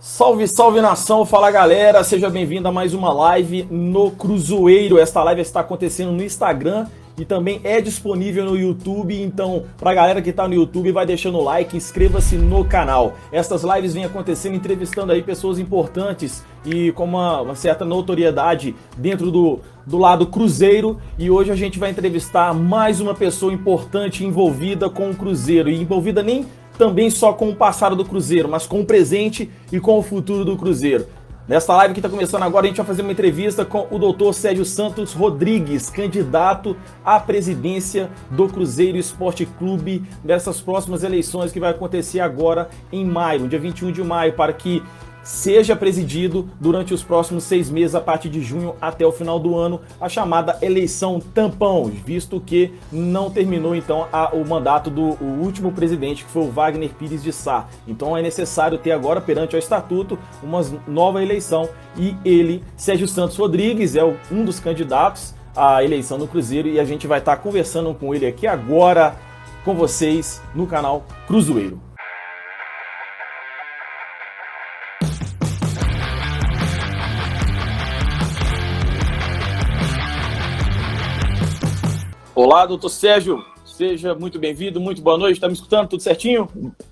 Salve, salve nação, fala galera, seja bem-vindo a mais uma live no Cruzeiro. Esta live está acontecendo no Instagram e também é disponível no YouTube. Então, pra galera que tá no YouTube, vai deixando o like, inscreva-se no canal. Estas lives vêm acontecendo entrevistando aí pessoas importantes e com uma, uma, certa notoriedade dentro do, do lado Cruzeiro. E hoje a gente vai entrevistar mais uma pessoa importante envolvida com o Cruzeiro e envolvida nem também só com o passado do Cruzeiro, mas com o presente e com o futuro do Cruzeiro. Nesta live que está começando agora, a gente vai fazer uma entrevista com o doutor Sérgio Santos Rodrigues, candidato à presidência do Cruzeiro Esporte Clube nessas próximas eleições que vai acontecer agora em maio, dia 21 de maio, para que seja presidido durante os próximos seis meses, a partir de junho até o final do ano, a chamada eleição tampão, visto que não terminou então a, o mandato do o último presidente, que foi o Wagner Pires de Sá. Então é necessário ter agora, perante o estatuto, uma nova eleição e ele, Sérgio Santos Rodrigues, é um dos candidatos à eleição do Cruzeiro e a gente vai estar conversando com ele aqui agora com vocês no canal Cruzeiro. Olá, doutor Sérgio. Seja muito bem-vindo, muito boa noite. Está me escutando? Tudo certinho?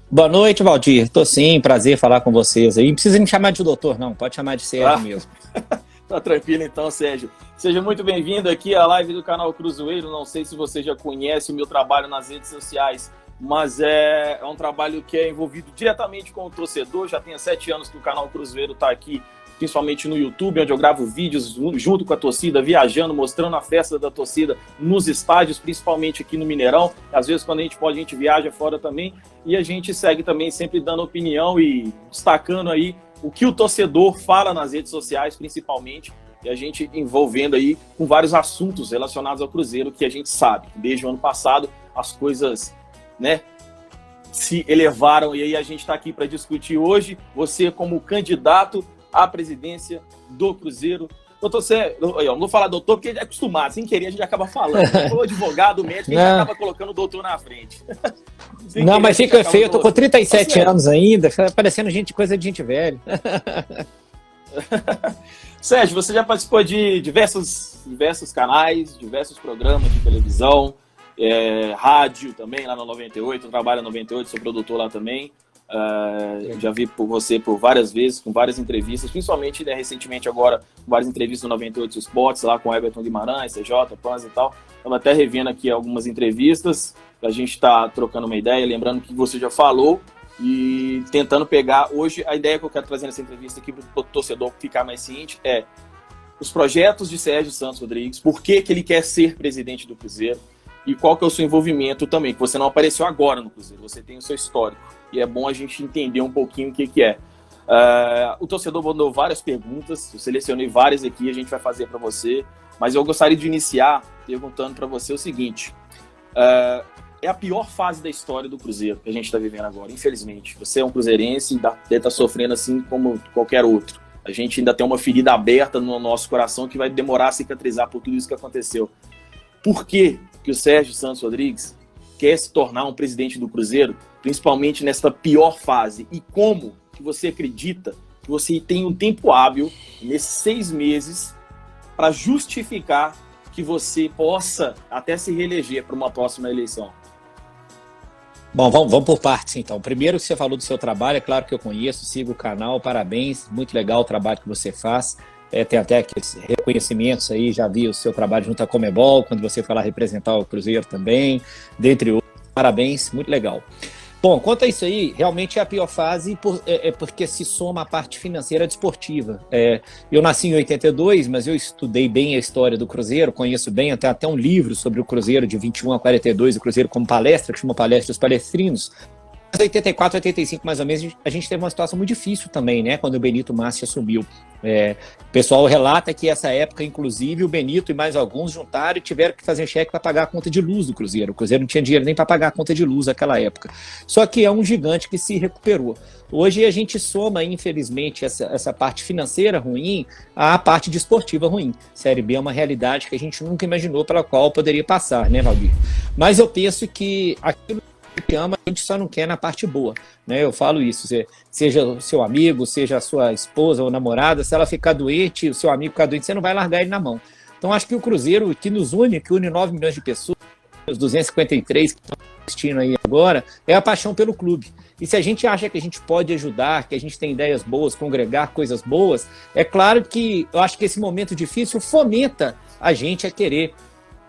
Boa noite, Valdir. Tô sim, prazer falar com vocês aí. Não precisa me chamar de doutor, não. Pode chamar de Sérgio ah. mesmo. tá tranquilo então, Sérgio. Seja muito bem-vindo aqui à live do canal Cruzeiro. Não sei se você já conhece o meu trabalho nas redes sociais, mas é, é um trabalho que é envolvido diretamente com o torcedor. Já tem sete anos que o canal Cruzeiro está aqui principalmente no YouTube, onde eu gravo vídeos junto com a torcida, viajando, mostrando a festa da torcida nos estádios, principalmente aqui no Mineirão. Às vezes, quando a gente pode, a gente viaja fora também. E a gente segue também sempre dando opinião e destacando aí o que o torcedor fala nas redes sociais, principalmente. E a gente envolvendo aí com vários assuntos relacionados ao Cruzeiro, que a gente sabe que desde o ano passado as coisas, né, se elevaram e aí a gente está aqui para discutir hoje. Você, como candidato à presidência do Cruzeiro. Doutor Sérgio, eu não vou falar doutor porque é acostumado, sem querer a gente acaba falando. Falou advogado, médico, a gente acaba colocando o doutor na frente. Sem não, mas fica feio, eu tô com 37 anos ainda, parecendo gente, coisa de gente velha. Sérgio, você já participou de diversos, diversos canais, diversos programas de televisão, é, rádio também, lá no 98, eu trabalho no 98, sou produtor lá também. Uh, já vi por você por várias vezes, com várias entrevistas, principalmente né, recentemente agora, com várias entrevistas no 98 Sports, lá com Everton Guimarães, CJ, Pans e tal. Estamos até revendo aqui algumas entrevistas, a gente está trocando uma ideia, lembrando que você já falou e tentando pegar. Hoje, a ideia que eu quero trazer nessa entrevista aqui para o torcedor ficar mais ciente é os projetos de Sérgio Santos Rodrigues, por que, que ele quer ser presidente do Cruzeiro e qual que é o seu envolvimento também, que você não apareceu agora no Cruzeiro, você tem o seu histórico e é bom a gente entender um pouquinho o que, que é. Uh, o torcedor mandou várias perguntas, eu selecionei várias aqui, a gente vai fazer para você, mas eu gostaria de iniciar perguntando para você o seguinte: uh, é a pior fase da história do Cruzeiro que a gente está vivendo agora, infelizmente. Você é um cruzeirense e deve estar tá sofrendo assim como qualquer outro. A gente ainda tem uma ferida aberta no nosso coração que vai demorar a cicatrizar por tudo isso que aconteceu. Por que, que o Sérgio Santos Rodrigues quer se tornar um presidente do Cruzeiro principalmente nesta pior fase? E como que você acredita que você tem um tempo hábil nesses seis meses para justificar que você possa até se reeleger para uma próxima eleição? Bom, vamos, vamos por partes então. Primeiro, você falou do seu trabalho, é claro que eu conheço, sigo o canal, parabéns, muito legal o trabalho que você faz. É, tem até aqueles reconhecimentos aí, já vi o seu trabalho junto à Comebol, quando você foi lá representar o Cruzeiro também, dentre outros. Parabéns, muito legal. Bom, quanto a isso aí, realmente é a pior fase por, é, é, porque se soma a parte financeira desportiva. É, eu nasci em 82, mas eu estudei bem a história do Cruzeiro, conheço bem até, até um livro sobre o Cruzeiro de 21 a 42, o Cruzeiro como palestra, que chama Palestra dos Palestrinos. 84, 85 mais ou menos, a gente teve uma situação muito difícil também, né? Quando o Benito Massi assumiu. É, o pessoal relata que essa época, inclusive, o Benito e mais alguns juntaram e tiveram que fazer cheque para pagar a conta de luz do Cruzeiro. O Cruzeiro não tinha dinheiro nem para pagar a conta de luz naquela época. Só que é um gigante que se recuperou. Hoje a gente soma, infelizmente, essa, essa parte financeira ruim à parte desportiva ruim. Série B é uma realidade que a gente nunca imaginou pela qual poderia passar, né, Valdir? Mas eu penso que aquilo ama, a gente só não quer na parte boa. Né? Eu falo isso, seja seu amigo, seja a sua esposa ou namorada, se ela ficar doente, o seu amigo ficar doente, você não vai largar ele na mão. Então acho que o Cruzeiro, que nos une, que une 9 milhões de pessoas, os 253 que estão assistindo aí agora, é a paixão pelo clube. E se a gente acha que a gente pode ajudar, que a gente tem ideias boas, congregar coisas boas, é claro que eu acho que esse momento difícil fomenta a gente a querer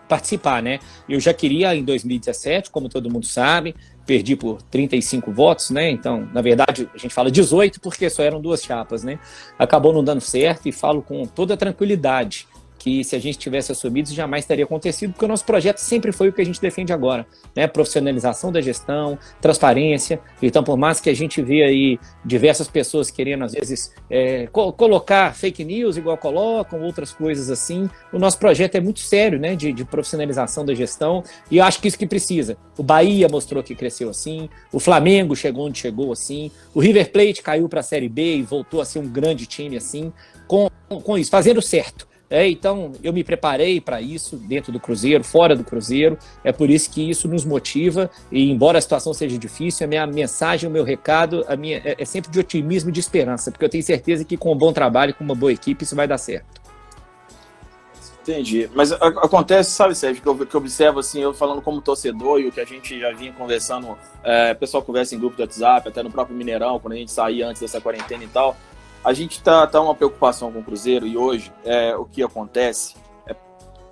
participar, né? Eu já queria em 2017, como todo mundo sabe, perdi por 35 votos, né? Então, na verdade, a gente fala 18 porque só eram duas chapas, né? Acabou não dando certo e falo com toda tranquilidade que se a gente tivesse assumido isso jamais teria acontecido, porque o nosso projeto sempre foi o que a gente defende agora, né? Profissionalização da gestão, transparência. Então, por mais que a gente vê aí diversas pessoas querendo, às vezes, é, co colocar fake news igual colocam, outras coisas assim, o nosso projeto é muito sério, né? De, de profissionalização da gestão, e eu acho que isso que precisa. O Bahia mostrou que cresceu assim, o Flamengo chegou onde chegou assim, o River Plate caiu para a Série B e voltou a ser um grande time assim, com, com isso, fazendo certo. É, então, eu me preparei para isso dentro do Cruzeiro, fora do Cruzeiro. É por isso que isso nos motiva. E, embora a situação seja difícil, a minha mensagem, o meu recado a minha, é, é sempre de otimismo e de esperança, porque eu tenho certeza que com um bom trabalho, com uma boa equipe, isso vai dar certo. Entendi. Mas acontece, sabe, Sérgio, que eu, que eu observo assim, eu falando como torcedor e o que a gente já vinha conversando, é, o pessoal conversa em grupo de WhatsApp, até no próprio Mineirão, quando a gente saía antes dessa quarentena e tal a gente tá, tá uma preocupação com o Cruzeiro e hoje é, o que acontece é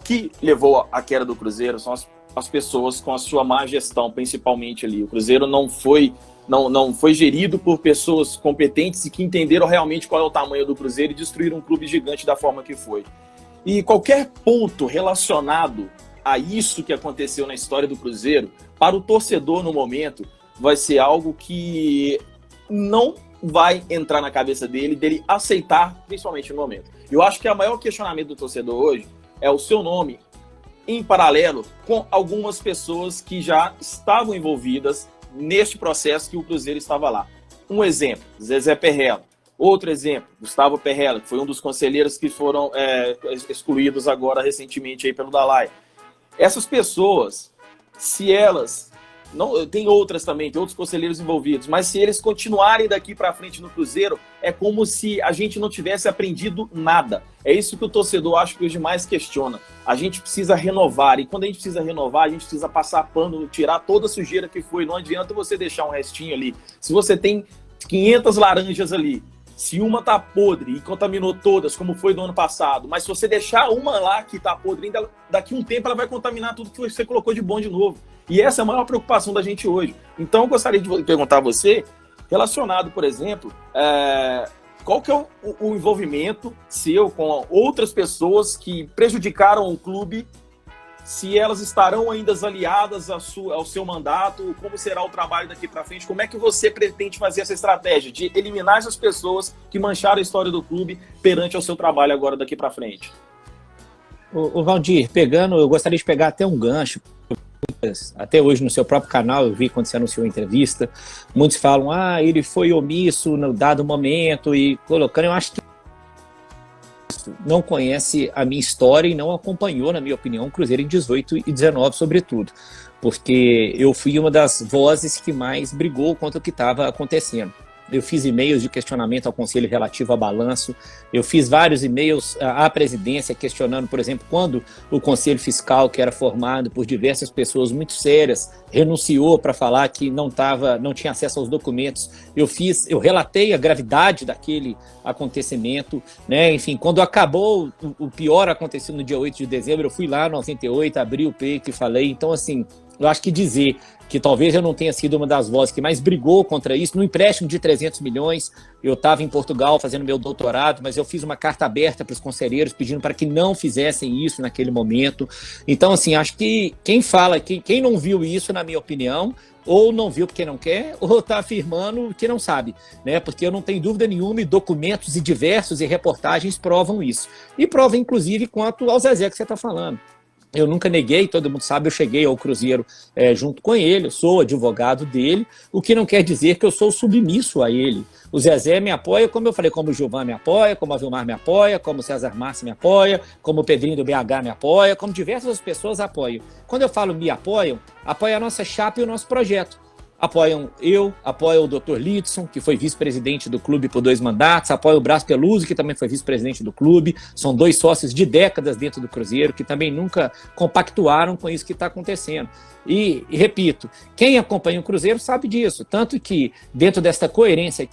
que levou a queda do Cruzeiro são as, as pessoas com a sua má gestão, principalmente ali. O Cruzeiro não foi não, não foi gerido por pessoas competentes e que entenderam realmente qual é o tamanho do Cruzeiro e destruíram um clube gigante da forma que foi. E qualquer ponto relacionado a isso que aconteceu na história do Cruzeiro, para o torcedor no momento, vai ser algo que não vai entrar na cabeça dele, dele aceitar, principalmente no momento. Eu acho que o maior questionamento do torcedor hoje é o seu nome em paralelo com algumas pessoas que já estavam envolvidas neste processo que o Cruzeiro estava lá. Um exemplo, Zezé Perrella. Outro exemplo, Gustavo Perrella, que foi um dos conselheiros que foram é, excluídos agora recentemente aí pelo Dalai. Essas pessoas, se elas não, tem outras também, tem outros conselheiros envolvidos, mas se eles continuarem daqui para frente no Cruzeiro, é como se a gente não tivesse aprendido nada. É isso que o torcedor acho que hoje mais questiona. A gente precisa renovar, e quando a gente precisa renovar, a gente precisa passar pano, tirar toda a sujeira que foi. Não adianta você deixar um restinho ali. Se você tem 500 laranjas ali, se uma tá podre e contaminou todas, como foi do ano passado, mas se você deixar uma lá que tá podre, ainda daqui um tempo ela vai contaminar tudo que você colocou de bom de novo. E essa é a maior preocupação da gente hoje. Então, eu gostaria de perguntar a você, relacionado, por exemplo, é, qual que é o, o, envolvimento seu com outras pessoas que prejudicaram o clube, se elas estarão ainda aliadas sua, ao seu mandato, como será o trabalho daqui para frente, como é que você pretende fazer essa estratégia de eliminar essas pessoas que mancharam a história do clube perante o seu trabalho agora daqui para frente? O Valdir, pegando, eu gostaria de pegar até um gancho até hoje no seu próprio canal, eu vi quando você anunciou a entrevista, muitos falam, ah, ele foi omisso no dado momento e colocando, eu acho que não conhece a minha história e não acompanhou, na minha opinião, o Cruzeiro em 18 e 19, sobretudo, porque eu fui uma das vozes que mais brigou contra o que estava acontecendo eu fiz e-mails de questionamento ao Conselho relativo a balanço, eu fiz vários e-mails à presidência questionando, por exemplo, quando o Conselho Fiscal, que era formado por diversas pessoas muito sérias, renunciou para falar que não tava, não tinha acesso aos documentos. Eu fiz, eu relatei a gravidade daquele acontecimento, né? Enfim, quando acabou o, pior aconteceu no dia 8 de dezembro, eu fui lá no 98, abri o peito e falei. Então, assim, eu acho que dizer que talvez eu não tenha sido uma das vozes que mais brigou contra isso, no empréstimo de 300 milhões, eu estava em Portugal fazendo meu doutorado, mas eu fiz uma carta aberta para os conselheiros pedindo para que não fizessem isso naquele momento. Então, assim, acho que quem fala, quem, não viu isso, na minha opinião, ou não viu porque não quer, ou está afirmando que não sabe, né? Porque eu não tenho dúvida nenhuma, e documentos e diversos e reportagens provam isso. E prova, inclusive, quanto ao Zezé que você está falando. Eu nunca neguei, todo mundo sabe, eu cheguei ao Cruzeiro é, junto com ele, eu sou advogado dele, o que não quer dizer que eu sou submisso a ele. O Zezé me apoia, como eu falei, como o Gilvan me apoia, como a Vilmar me apoia, como o César Márcio me apoia, como o Pedrinho do BH me apoia, como diversas pessoas apoiam. Quando eu falo me apoiam, apoia a nossa chapa e o nosso projeto. Apoiam eu, apoiam o Dr. Litson, que foi vice-presidente do clube por dois mandatos, apoiam o Brás Peluso, que também foi vice-presidente do clube. São dois sócios de décadas dentro do Cruzeiro, que também nunca compactuaram com isso que está acontecendo. E, e, repito, quem acompanha o Cruzeiro sabe disso. Tanto que, dentro desta coerência,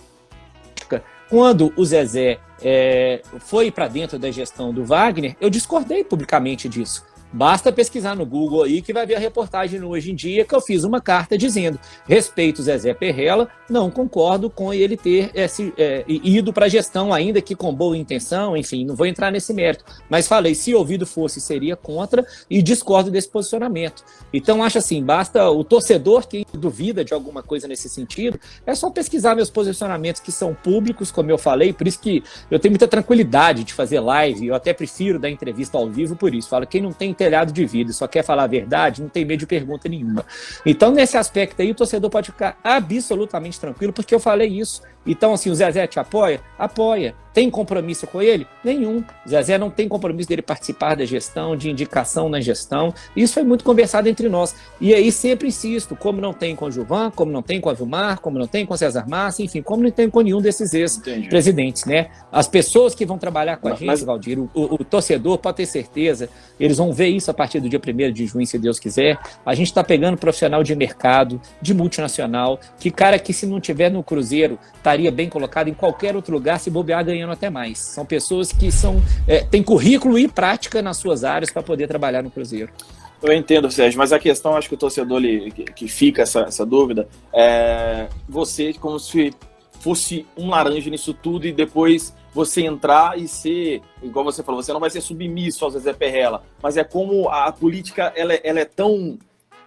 quando o Zezé é, foi para dentro da gestão do Wagner, eu discordei publicamente disso. Basta pesquisar no Google aí que vai ver a reportagem no Hoje em Dia que eu fiz uma carta dizendo: respeito Zezé Perrella, não concordo com ele ter esse, é, ido para a gestão, ainda que com boa intenção, enfim, não vou entrar nesse mérito. Mas falei: se ouvido fosse, seria contra e discordo desse posicionamento. Então, acho assim: basta o torcedor que duvida de alguma coisa nesse sentido, é só pesquisar meus posicionamentos que são públicos, como eu falei, por isso que eu tenho muita tranquilidade de fazer live, eu até prefiro dar entrevista ao vivo por isso. Falo: quem não tem telhado de vidro, só quer falar a verdade, não tem medo de pergunta nenhuma. Então, nesse aspecto aí, o torcedor pode ficar absolutamente tranquilo, porque eu falei isso. Então, assim, o Zezé te apoia? Apoia. Tem compromisso com ele? Nenhum. O Zezé não tem compromisso dele participar da gestão, de indicação na gestão. Isso foi muito conversado entre nós. E aí sempre insisto, como não tem com o Gilvan, como não tem com a Vilmar, como não tem com o César Massa, enfim, como não tem com nenhum desses ex-presidentes, né? As pessoas que vão trabalhar com a gente, mas... Valdir, o, o, o, torcedor pode ter certeza, eles vão ver isso a partir do dia 1 de junho, se Deus quiser. A gente está pegando profissional de mercado, de multinacional, que cara que se não tiver no Cruzeiro, estaria bem colocado em qualquer outro lugar, se bobear ganhando até mais. São pessoas que são é, têm currículo e prática nas suas áreas para poder trabalhar no Cruzeiro. Eu entendo, Sérgio, mas a questão, acho que o torcedor que, que fica essa, essa dúvida, é você como se fosse um laranja nisso tudo e depois você entrar e ser, igual você falou, você não vai ser submisso ao Zezé Perrella, mas é como a política ela, é, ela é tão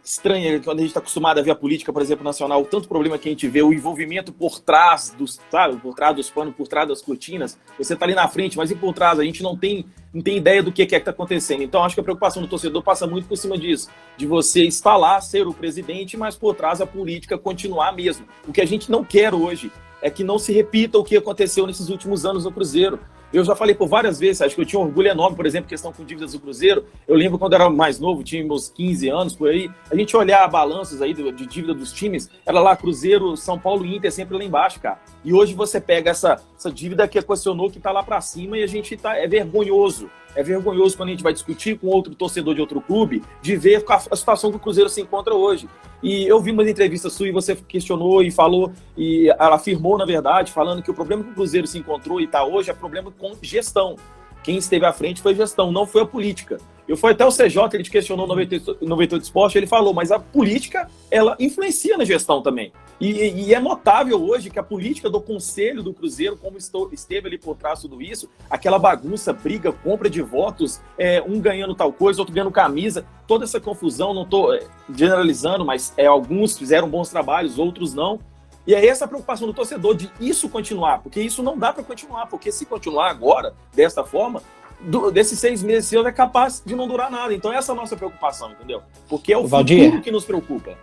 estranha quando a gente está acostumado a ver a política, por exemplo, nacional, tanto problema que a gente vê, o envolvimento por trás dos, sabe, por trás dos panos, por trás das cortinas. Você está ali na frente, mas e por trás? A gente não tem, não tem ideia do que é que está acontecendo. Então, acho que a preocupação do torcedor passa muito por cima disso, de você estar lá, ser o presidente, mas por trás a política continuar mesmo. O que a gente não quer hoje é que não se repita o que aconteceu nesses últimos anos no Cruzeiro. Eu já falei por várias vezes, acho que eu tinha um orgulho enorme, por exemplo, questão com dívidas do Cruzeiro. Eu lembro quando eu era mais novo, tinha meus 15 anos por aí, a gente olhar balanços aí de, dívida dos times, era lá Cruzeiro, São Paulo e Inter sempre lá embaixo, cara. E hoje você pega essa, essa dívida que equacionou que tá lá para cima e a gente tá é vergonhoso. É vergonhoso quando a gente vai discutir com outro torcedor de outro clube de ver a situação que o Cruzeiro se encontra hoje. E eu vi uma entrevista sua e você questionou e falou, e ela afirmou, na verdade, falando que o problema que o Cruzeiro se encontrou e está hoje é problema com gestão. Quem esteve à frente foi gestão, não foi a política. Eu fui até o CJ, ele questionou no 98, 98 Esporte, ele falou, mas a política, ela influencia na gestão também. E, e, é notável hoje que a política do conselho do Cruzeiro, como estou, esteve ali por trás tudo isso, aquela bagunça, briga, compra de votos, é, um ganhando tal coisa, outro ganhando camisa, toda essa confusão, não estou é, generalizando, mas é, alguns fizeram bons trabalhos, outros não. E é essa preocupação do torcedor de isso continuar, porque isso não dá para continuar, porque se continuar agora, desta forma, do, desses seis meses seus é capaz de não durar nada. Então essa é a nossa preocupação, entendeu? Porque é o Valdir, futuro que nos preocupa.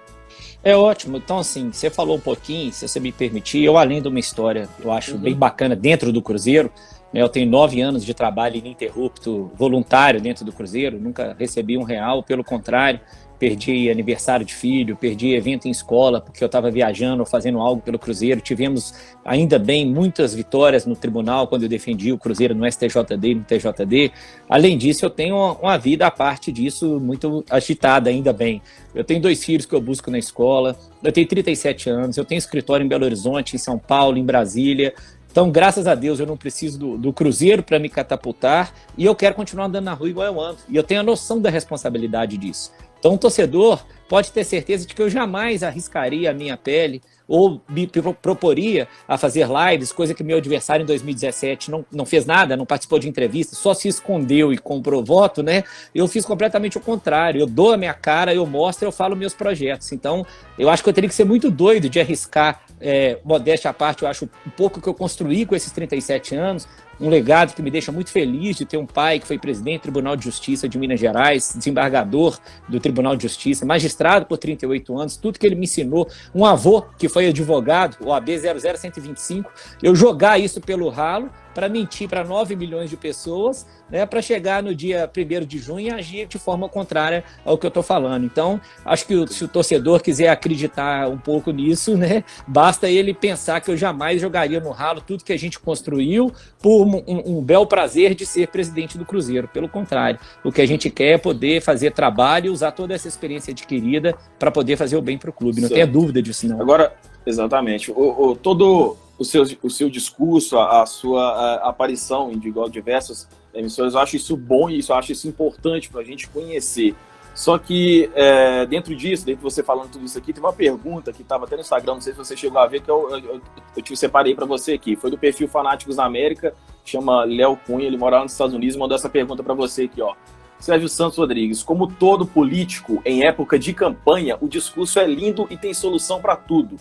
É ótimo. Então, assim, você falou um pouquinho, se você me permitir, eu além de uma história, eu acho uhum. bem bacana dentro do Cruzeiro, né, eu tenho nove anos de trabalho ininterrupto, voluntário dentro do Cruzeiro, nunca recebi um real, pelo contrário, perdi aniversário de filho, perdi evento em escola porque eu estava viajando ou fazendo algo pelo Cruzeiro. Tivemos, ainda bem, muitas vitórias no tribunal quando eu defendi o Cruzeiro no STJD e no TJD. Além disso, eu tenho uma vida à parte disso muito agitada, ainda bem. Eu tenho dois filhos que eu busco na escola, eu tenho 37 anos, eu tenho escritório em Belo Horizonte, em São Paulo, em Brasília. Então, graças a Deus, eu não preciso do, do Cruzeiro para me catapultar e eu quero continuar andando na rua igual eu ando. E eu tenho a noção da responsabilidade disso. Então, o torcedor pode ter certeza de que eu jamais arriscaria a minha pele ou me proporia a fazer lives, coisa que meu adversário em 2017 não, não fez nada, não participou de entrevista, só se escondeu e comprou voto, né? Eu fiz completamente o contrário. Eu dou a minha cara, eu mostro, eu falo meus projetos. Então, eu acho que eu teria que ser muito doido de arriscar, é, modéstia à parte, eu acho um pouco que eu construí com esses 37 anos, um legado que me deixa muito feliz de ter um pai que foi presidente do Tribunal de Justiça de Minas Gerais, desembargador do Tribunal de Justiça, magistrado por 38 anos, tudo que ele me ensinou, um avô que foi advogado, o AB 00125, eu jogar isso pelo ralo para mentir para 9 milhões de pessoas, né, para chegar no dia 1 de junho e agir de forma contrária ao que eu estou falando. Então, acho que o, se o torcedor quiser acreditar um pouco nisso, né, basta ele pensar que eu jamais jogaria no ralo tudo que a gente construiu por um, um bel prazer de ser presidente do Cruzeiro. Pelo contrário, o que a gente quer é poder fazer trabalho e usar toda essa experiência adquirida para poder fazer o bem para o clube. Não certo. tenha dúvida disso, não. Agora, exatamente. O, o, todo o seu, o seu discurso, a, a sua a, aparição em igual diversas emissoras, eu acho isso bom e isso, eu acho isso importante para a gente conhecer. Só que é, dentro disso, dentro de você falando tudo isso aqui, tem uma pergunta que estava até no Instagram, não sei se você chegou a ver, que eu, eu, eu te separei para você aqui. Foi do perfil Fanáticos da América, chama Léo Cunha, ele mora lá nos Estados Unidos, mandou essa pergunta para você aqui, ó. Sérgio Santos Rodrigues, como todo político em época de campanha, o discurso é lindo e tem solução para tudo.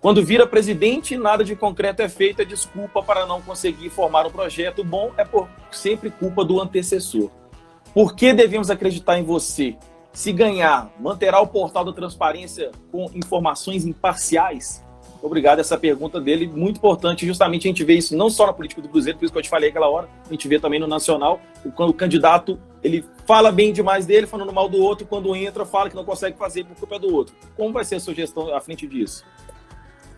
Quando vira presidente, nada de concreto é feito, é desculpa para não conseguir formar um projeto bom, é por sempre culpa do antecessor. Por que devemos acreditar em você? Se ganhar, manterá o portal da transparência com informações imparciais? Obrigado, essa pergunta dele, muito importante. Justamente a gente vê isso não só na política do Cruzeiro, por isso que eu te falei aquela hora, a gente vê também no Nacional, quando o candidato ele fala bem demais dele, falando mal do outro, quando entra, fala que não consegue fazer por culpa do outro. Como vai ser a sugestão à frente disso?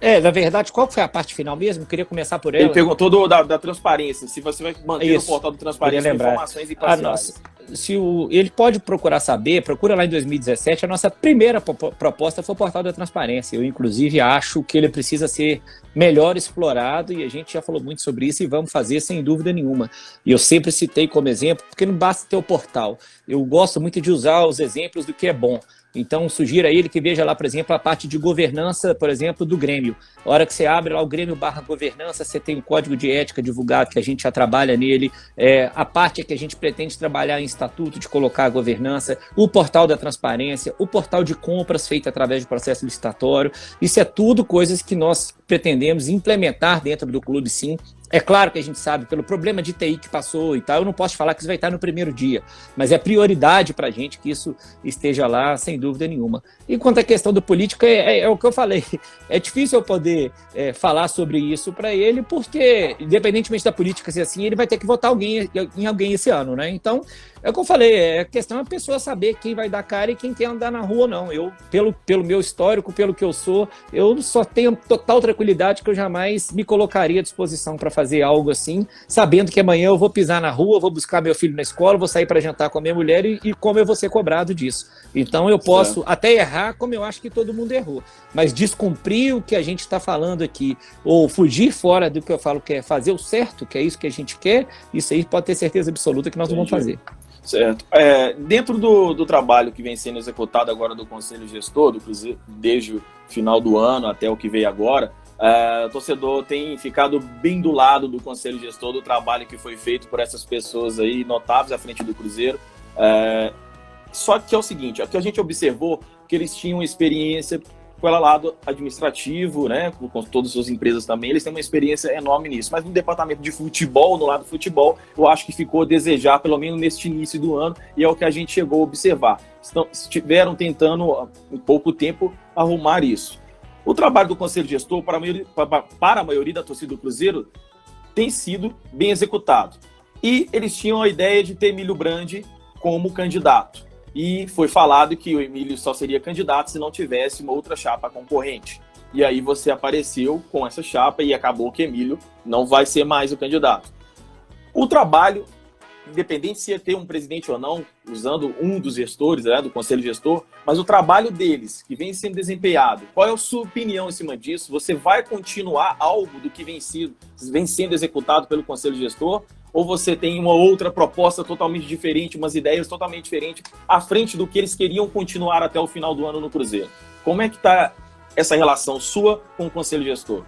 É, na verdade, qual foi a parte final mesmo? Eu queria começar por ela. Ele perguntou do, da, da, transparência, se você vai manter Isso. o portal do transparência com informações imparciais. Nossa, se o, ele pode procurar saber, procura lá em 2017, a nossa primeira proposta foi o portal da transparência. Eu, inclusive, acho que ele precisa ser melhor explorado e a gente já falou muito sobre isso e vamos fazer sem dúvida nenhuma. E eu sempre citei como exemplo, porque não basta ter o portal. Eu gosto muito de usar os exemplos do que é bom. Então, sugiro a ele que veja lá, por exemplo, a parte de governança, por exemplo, do Grêmio. A hora que você abre lá o Grêmio barra governança, você tem um código de ética divulgado que a gente já trabalha nele. É, a parte é que a gente pretende trabalhar em estatuto de colocar a governança, o portal da transparência, o portal de compras feito através do processo licitatório. Isso é tudo coisas que nós pretendemos implementar dentro do clube, sim, é claro que a gente sabe, pelo problema de TI que passou e tal, eu não posso falar que isso vai estar no primeiro dia, mas é prioridade para a gente que isso esteja lá, sem dúvida nenhuma. E quanto à questão do político, é, é, é o que eu falei. É difícil eu poder é, falar sobre isso para ele, porque, independentemente da política ser assim, ele vai ter que votar alguém, em alguém esse ano, né? Então, é o que eu falei, é a questão é a pessoa saber quem vai dar cara e quem quer andar na rua, não. Eu, pelo, pelo meu histórico, pelo que eu sou, eu só tenho total tranquilidade que eu jamais me colocaria à disposição para fazer algo assim, sabendo que amanhã eu vou pisar na rua, vou buscar meu filho na escola, vou sair para jantar com a minha mulher e, e, como eu vou ser cobrado disso. Então eu posso é. até errar como eu acho que todo mundo errou, mas descumprir o que a gente está falando aqui, ou fugir fora do que eu falo que é fazer o certo, que é isso que a gente quer, isso aí pode ter certeza absoluta que nós Entendi. vamos fazer. Certo. É, dentro do, do trabalho que vem sendo executado agora do Conselho Gestor, do Cruzeiro, desde o final do ano até o que veio agora, é, o torcedor tem ficado bem do lado do Conselho Gestor, do trabalho que foi feito por essas pessoas aí notáveis à frente do Cruzeiro. É, só que é o seguinte, é que a gente observou que eles tinham experiência pelo lado administrativo, né, com todas as suas empresas também, eles têm uma experiência enorme nisso. Mas no departamento de futebol, no lado do futebol, eu acho que ficou a desejar, pelo menos neste início do ano, e é o que a gente chegou a observar. Estão, estiveram tentando, em pouco tempo, arrumar isso. O trabalho do Conselho Gestor, para a maioria, para a maioria da torcida do Cruzeiro, tem sido bem executado. E eles tinham a ideia de ter Emílio Brandi como candidato e foi falado que o Emílio só seria candidato se não tivesse uma outra chapa concorrente. E aí você apareceu com essa chapa e acabou que Emílio não vai ser mais o candidato. O trabalho, independente se ia ter um presidente ou não, usando um dos gestores, né, do conselho gestor, mas o trabalho deles, que vem sendo desempenhado, qual é a sua opinião em cima disso? Você vai continuar algo do que vem, sido, vem sendo executado pelo conselho gestor? Ou você tem uma outra proposta totalmente diferente, umas ideias totalmente diferentes, à frente do que eles queriam continuar até o final do ano no Cruzeiro? Como é que está essa relação sua com o Conselho Gestor?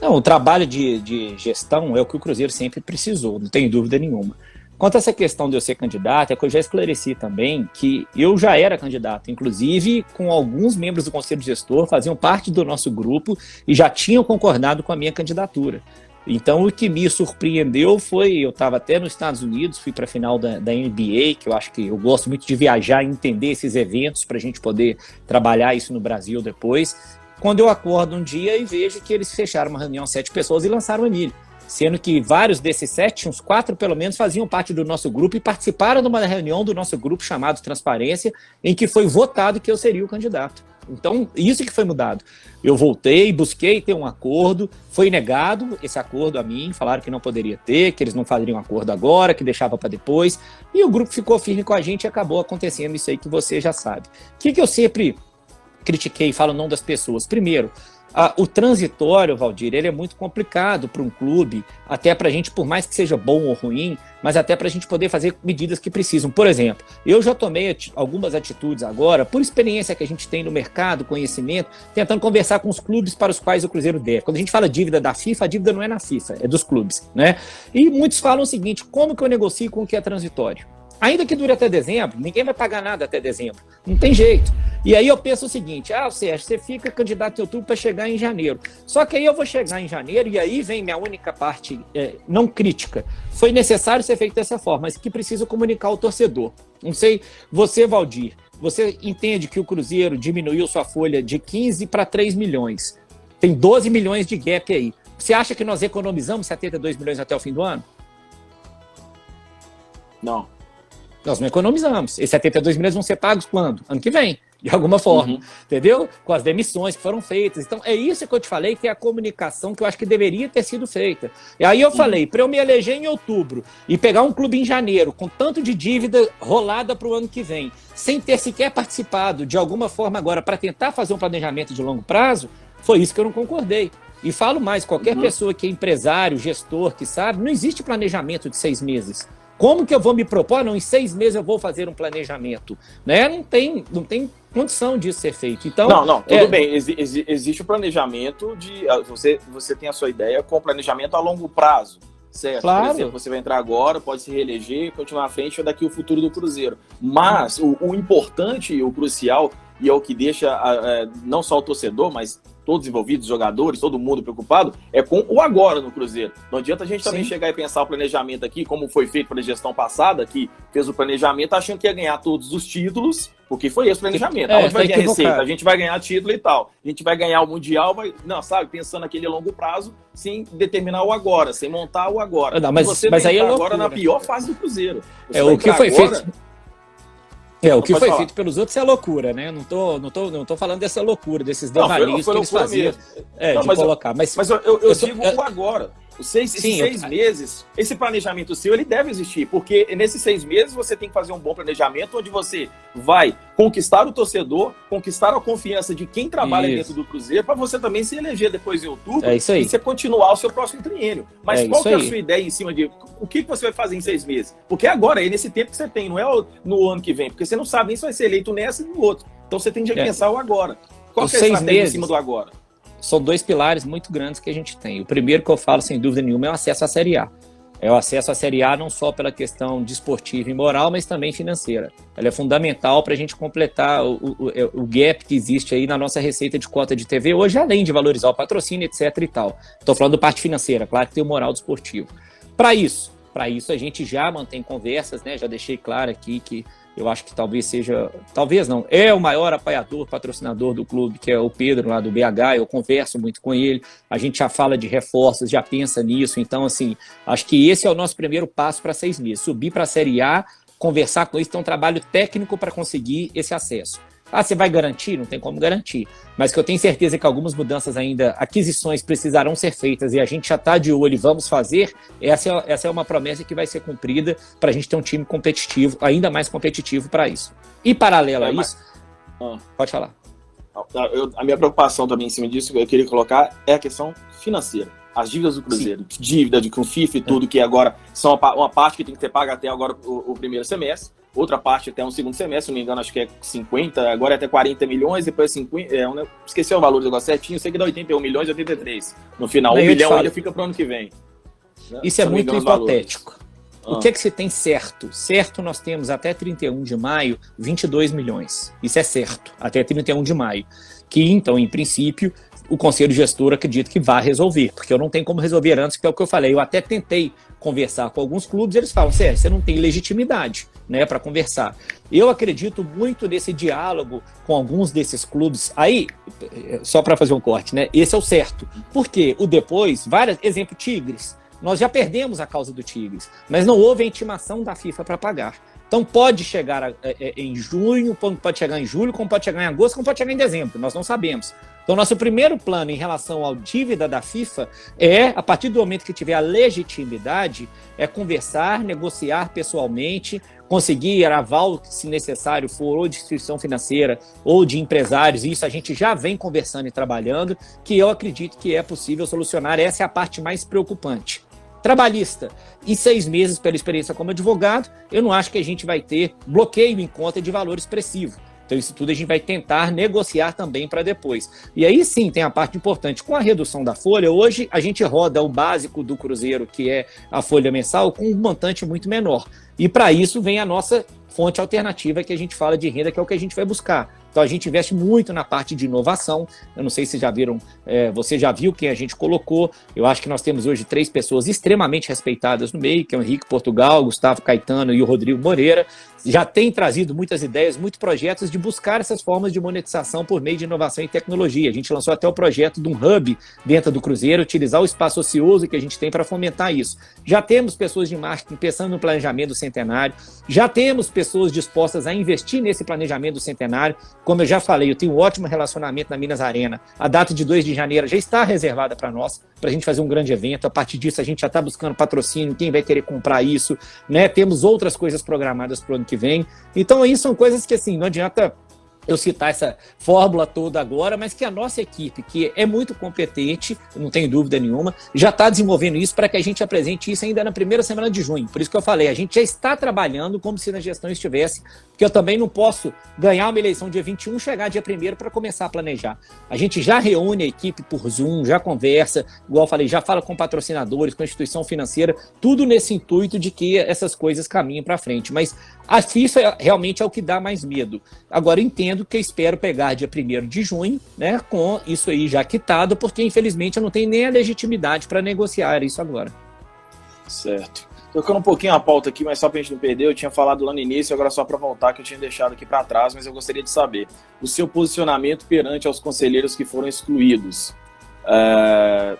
Não, o trabalho de, de gestão é o que o Cruzeiro sempre precisou, não tem dúvida nenhuma. Quanto a essa questão de eu ser candidato, é que eu já esclareci também que eu já era candidato, inclusive com alguns membros do Conselho Gestor, faziam parte do nosso grupo e já tinham concordado com a minha candidatura. Então, o que me surpreendeu foi, eu estava até nos Estados Unidos, fui para a final da, da, NBA, que eu acho que eu gosto muito de viajar e entender esses eventos para a gente poder trabalhar isso no Brasil depois. Quando eu acordo um dia e vejo que eles fecharam uma reunião sete pessoas e lançaram o Emílio. sendo que vários desses sete, uns quatro pelo menos, faziam parte do nosso grupo e participaram de uma reunião do nosso grupo chamado Transparência, em que foi votado que eu seria o candidato. Então, isso que foi mudado. Eu voltei, busquei ter um acordo, foi negado esse acordo a mim, falaram que não poderia ter, que eles não fariam acordo agora, que deixava para depois, e o grupo ficou firme com a gente e acabou acontecendo isso aí que você já sabe. O que, que eu sempre critiquei e falo não das pessoas? Primeiro, ah, o transitório, Valdir, ele é muito complicado para um clube, até para a gente, por mais que seja bom ou ruim, mas até para a gente poder fazer medidas que precisam. Por exemplo, eu já tomei algumas atitudes agora, por experiência que a gente tem no mercado, conhecimento, tentando conversar com os clubes para os quais o Cruzeiro deve. Quando a gente fala dívida da FIFA, a dívida não é na FIFA, é dos clubes, né? E muitos falam o seguinte: como que eu negocio com o que é transitório? Ainda que dure até dezembro, ninguém vai pagar nada até dezembro. Não tem jeito. E aí eu penso o seguinte: ah, Sérgio, você fica candidato em outubro para chegar em janeiro. Só que aí eu vou chegar em janeiro e aí vem minha única parte é, não crítica. Foi necessário ser feito dessa forma, mas que preciso comunicar ao torcedor. Não sei, você, Valdir, você entende que o Cruzeiro diminuiu sua folha de 15 para 3 milhões. Tem 12 milhões de gap aí. Você acha que nós economizamos 72 milhões até o fim do ano? Não. Nós não economizamos. Esses 72 milhões vão ser pagos quando? Ano que vem, de alguma forma. Uhum. Entendeu? Com as demissões que foram feitas. Então, é isso que eu te falei, que é a comunicação que eu acho que deveria ter sido feita. E aí eu uhum. falei, para eu me eleger em outubro e pegar um clube em janeiro, com tanto de dívida rolada para o ano que vem, sem ter sequer participado de alguma forma agora para tentar fazer um planejamento de longo prazo, foi isso que eu não concordei. E falo mais, qualquer uhum. pessoa que é empresário, gestor, que sabe, não existe planejamento de seis meses. Como que eu vou me propor? Não, em seis meses eu vou fazer um planejamento. Né? Não, tem, não tem condição disso ser feito. Então, não, não, tudo é... bem. Ex existe o planejamento de. Ah, você, você tem a sua ideia com planejamento a longo prazo. Certo? Claro. Por exemplo, você vai entrar agora, pode se reeleger, continuar à frente ou daqui o futuro do Cruzeiro. Mas o, o importante, o crucial, e é o que deixa é, não só o torcedor, mas todos envolvidos, jogadores, todo mundo preocupado, é com o agora no Cruzeiro. Não adianta a gente também Sim. chegar e pensar o planejamento aqui, como foi feito pela gestão passada, que fez o planejamento achando que ia ganhar todos os títulos, porque foi esse o planejamento. É, Onde vai ganhar receita? A gente vai ganhar título e tal. A gente vai ganhar o Mundial, vai. Não, sabe, pensando naquele longo prazo, sem determinar o agora, sem montar o agora. Não, mas, você mas aí é agora na pior fase do Cruzeiro. Você é o que foi agora, feito. É, o que foi falar. feito pelos outros é loucura, né? Não tô, não tô, não tô falando dessa loucura, desses devaneios que eles faziam. Mesmo. É, não, de mas colocar. Eu, mas, mas eu, eu, eu, digo agora. Os seis, Sim, seis eu... meses, esse planejamento seu, ele deve existir, porque nesses seis meses você tem que fazer um bom planejamento onde você vai conquistar o torcedor, conquistar a confiança de quem trabalha isso. dentro do Cruzeiro, para você também se eleger depois em outubro é isso aí. e você continuar o seu próximo triênio. Mas é qual que é a sua ideia em cima de o que você vai fazer em seis meses? Porque agora é nesse tempo que você tem, não é no ano que vem, porque você não sabe nem se vai ser eleito nessa e no outro. Então você tem que é. pensar o agora. Qual que é a estratégia meses. em cima do agora? São dois pilares muito grandes que a gente tem. O primeiro que eu falo, sem dúvida nenhuma, é o acesso à Série A. É o acesso à Série A não só pela questão desportiva e moral, mas também financeira. Ela é fundamental para a gente completar o, o, o, gap que existe aí na nossa receita de cota de TV, hoje, além de valorizar o patrocínio, etc. e tal. Estou falando da parte financeira, claro que tem o moral desportivo. Para isso, para isso a gente já mantém conversas, né? Já deixei claro aqui que eu acho que talvez seja, talvez não, é o maior apoiador, patrocinador do clube, que é o Pedro lá do BH, eu converso muito com ele, a gente já fala de reforços, já pensa nisso, então assim, acho que esse é o nosso primeiro passo para seis meses, subir para a Série A, conversar com eles, ter um trabalho técnico para conseguir esse acesso. Ah, você vai garantir? Não tem como garantir. Mas que eu tenho certeza que algumas mudanças ainda, aquisições precisarão ser feitas e a gente já está de olho e vamos fazer, essa é, essa é uma promessa que vai ser cumprida para a gente ter um time competitivo, ainda mais competitivo para isso. E paralelo é, a isso. Mas... Ah. Pode falar. Ah, eu, a minha preocupação também em cima disso, que eu queria colocar, é a questão financeira. As dívidas do Cruzeiro, Sim. dívida de com FIFA e tudo, é. que agora são uma, uma, parte que tem que ser paga até agora o, o primeiro semestre outra parte até um segundo semestre, se não me engano, acho que é 50, agora é até 40 milhões, depois 50, é, um, esqueci o valor do negócio certinho, sei que dá 81 milhões e 83. No final, um milhão ainda fica para o ano que vem. Né? Isso é muito hipotético. O ah. que é que se tem certo? Certo, nós temos até 31 de maio 22 milhões. Isso é certo, até 31 de maio. Que então, em princípio, o conselho gestor acredita que vai resolver, porque eu não tenho como resolver antes, que é o que eu falei. Eu até tentei conversar com alguns clubes, eles falam, Sérgio, você não tem legitimidade né, para conversar. Eu acredito muito nesse diálogo com alguns desses clubes. Aí, só para fazer um corte, né? Esse é o certo. Porque o depois, várias, exemplo, Tigres. nós já perdemos a causa do Tigres, mas não houve a intimação da FIFA para pagar. Então pode chegar a, é, em junho, pode chegar em julho, como pode chegar em agosto, como pode chegar em dezembro, nós não sabemos. Então, nosso primeiro plano em relação à dívida da FIFA é, a partir do momento que tiver a legitimidade, é conversar, negociar pessoalmente, conseguir aval, se necessário for, ou de instituição financeira ou de empresários, isso a gente já vem conversando e trabalhando, que eu acredito que é possível solucionar. Essa é a parte mais preocupante. Trabalhista, em seis meses, pela experiência como advogado, eu não acho que a gente vai ter bloqueio em conta de valor expressivo. Então, isso tudo a gente vai tentar negociar também para depois. E aí sim tem a parte importante. Com a redução da folha, hoje a gente roda o básico do Cruzeiro, que é a folha mensal, com um montante muito menor. E para isso vem a nossa fonte alternativa que a gente fala de renda, que é o que a gente vai buscar. Então a gente investe muito na parte de inovação. Eu não sei se já viram, é, você já viu quem a gente colocou. Eu acho que nós temos hoje três pessoas extremamente respeitadas no meio, que é o Henrique Portugal, Gustavo Caetano e o Rodrigo Moreira. Já tem trazido muitas ideias, muitos projetos de buscar essas formas de monetização por meio de inovação e tecnologia. A gente lançou até o projeto de um hub dentro do Cruzeiro, utilizar o espaço ocioso que a gente tem para fomentar isso. Já temos pessoas de marketing pensando no planejamento do centenário, já temos pessoas dispostas a investir nesse planejamento do centenário. Como eu já falei, eu tenho um ótimo relacionamento na Minas Arena. A data de 2 de janeiro já está reservada para nós, para a gente fazer um grande evento. A partir disso, a gente já está buscando patrocínio, quem vai querer comprar isso. Né? Temos outras coisas programadas para o ano que vem. Então, aí são coisas que, assim, não adianta eu citar essa fórmula toda agora, mas que a nossa equipe, que é muito competente, não tenho dúvida nenhuma, já está desenvolvendo isso para que a gente apresente isso ainda na primeira semana de junho. Por isso que eu falei, a gente já está trabalhando como se na gestão estivesse, porque eu também não posso ganhar uma eleição dia 21, chegar dia 1 para começar a planejar. A gente já reúne a equipe por Zoom, já conversa, igual eu falei, já fala com patrocinadores, com a instituição financeira, tudo nesse intuito de que essas coisas caminhem para frente. Mas a FIFA realmente é o que dá mais medo. Agora, entendo que espero pegar dia 1 de junho, né, com isso aí já quitado, porque infelizmente eu não tenho nem a legitimidade para negociar isso agora. Certo. Tocando um pouquinho a pauta aqui, mas só para a gente não perder, eu tinha falado lá no início, agora só para voltar, que eu tinha deixado aqui para trás, mas eu gostaria de saber o seu posicionamento perante aos conselheiros que foram excluídos. É...